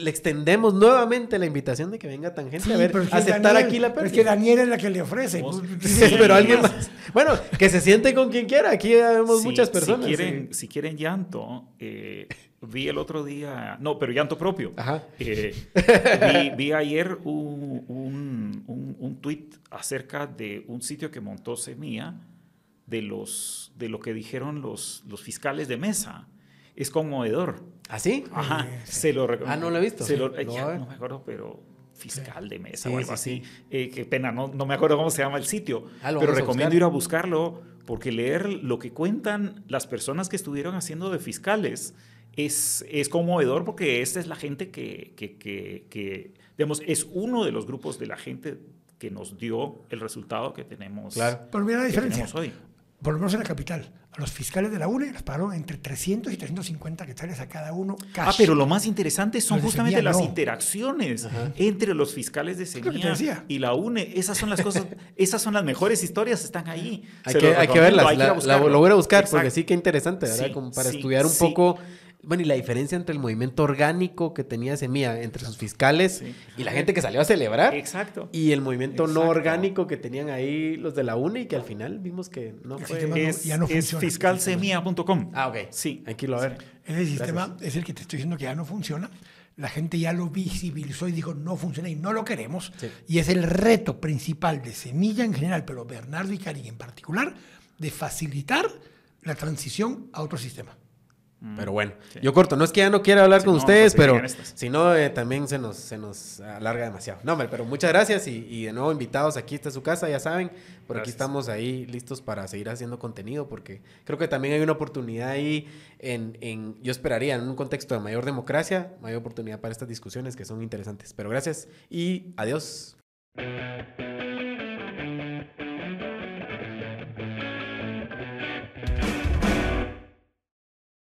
le extendemos nuevamente la invitación de que venga Tangente Sí, a ver, aceptar Daniel- aquí la pero Es que pérdida. Daniel es la que le ofrece. Pues, Sí, pero alguien más. Bueno, que se siente con quien quiera. Aquí vemos muchas personas. Si quieren, sí. si quieren llanto, eh, vi el otro día, no, pero llanto propio. Ajá. Eh, vi, <laughs> vi ayer un, un, un, un tweet acerca de un sitio que montó Semilla de, los, de lo que dijeron los, los fiscales de mesa. Es conmovedor. ¿Ah, sí? Ajá, se lo Ah, no lo he visto. se lo- ya, ver. no me acuerdo, pero fiscal de mesa Sí, o algo sí, así. Eh, qué pena, no, no me acuerdo cómo se llama el sitio. Ah, pero recomiendo buscar. ir a buscarlo porque leer lo que cuentan las personas que estuvieron haciendo de fiscales es, es conmovedor porque esta es la gente que, que, que, que, digamos, es uno de los grupos de la gente que nos dio el resultado que tenemos, Claro. Pero mira la diferencia. tenemos hoy. Por lo menos en la capital, a los fiscales de la UNE les pagaron entre 300 y 350 quetzales a cada uno cash. Ah, pero lo más interesante son Los justamente Semilla las no. interacciones entre los fiscales de Semilla y la UNE. Esas son las cosas, <laughs> esas son las mejores historias, están ahí. Hay que, hay que verlas. hay que ir a la- la- buscarlo. lo voy a buscar porque sí que interesante, ¿verdad? Sí, Como para sí, estudiar un sí. poco. Bueno, y la diferencia entre el movimiento orgánico que tenía Semilla entre sus fiscales Sí. y la gente que salió a celebrar. Exacto. Y el movimiento no orgánico que tenían ahí los de la UNE y que al final vimos que no El fue. sistema no- Es, ya no es funciona. fiscalsemilla.com. Ah, ok. Sí. Hay que irlo a ver. Ese sistema es el que te estoy diciendo que ya no funciona. La gente ya lo visibilizó y dijo no funciona y no lo queremos. Sí. Y es el reto principal de Semilla en general, pero Bernardo y Cari en particular, de facilitar la transición a otro sistema. Pero bueno, Sí. yo corto. No es que ya no quiera hablar con no, ustedes, pero si no, eh, también se nos, se nos alarga demasiado. No, pero muchas gracias y, y de nuevo invitados. Aquí está su casa, ya saben. Por aquí estamos ahí listos para seguir haciendo contenido porque creo que también hay una oportunidad ahí en, en, yo esperaría, en un contexto de mayor democracia, mayor oportunidad para estas discusiones que son interesantes. Pero gracias y adiós.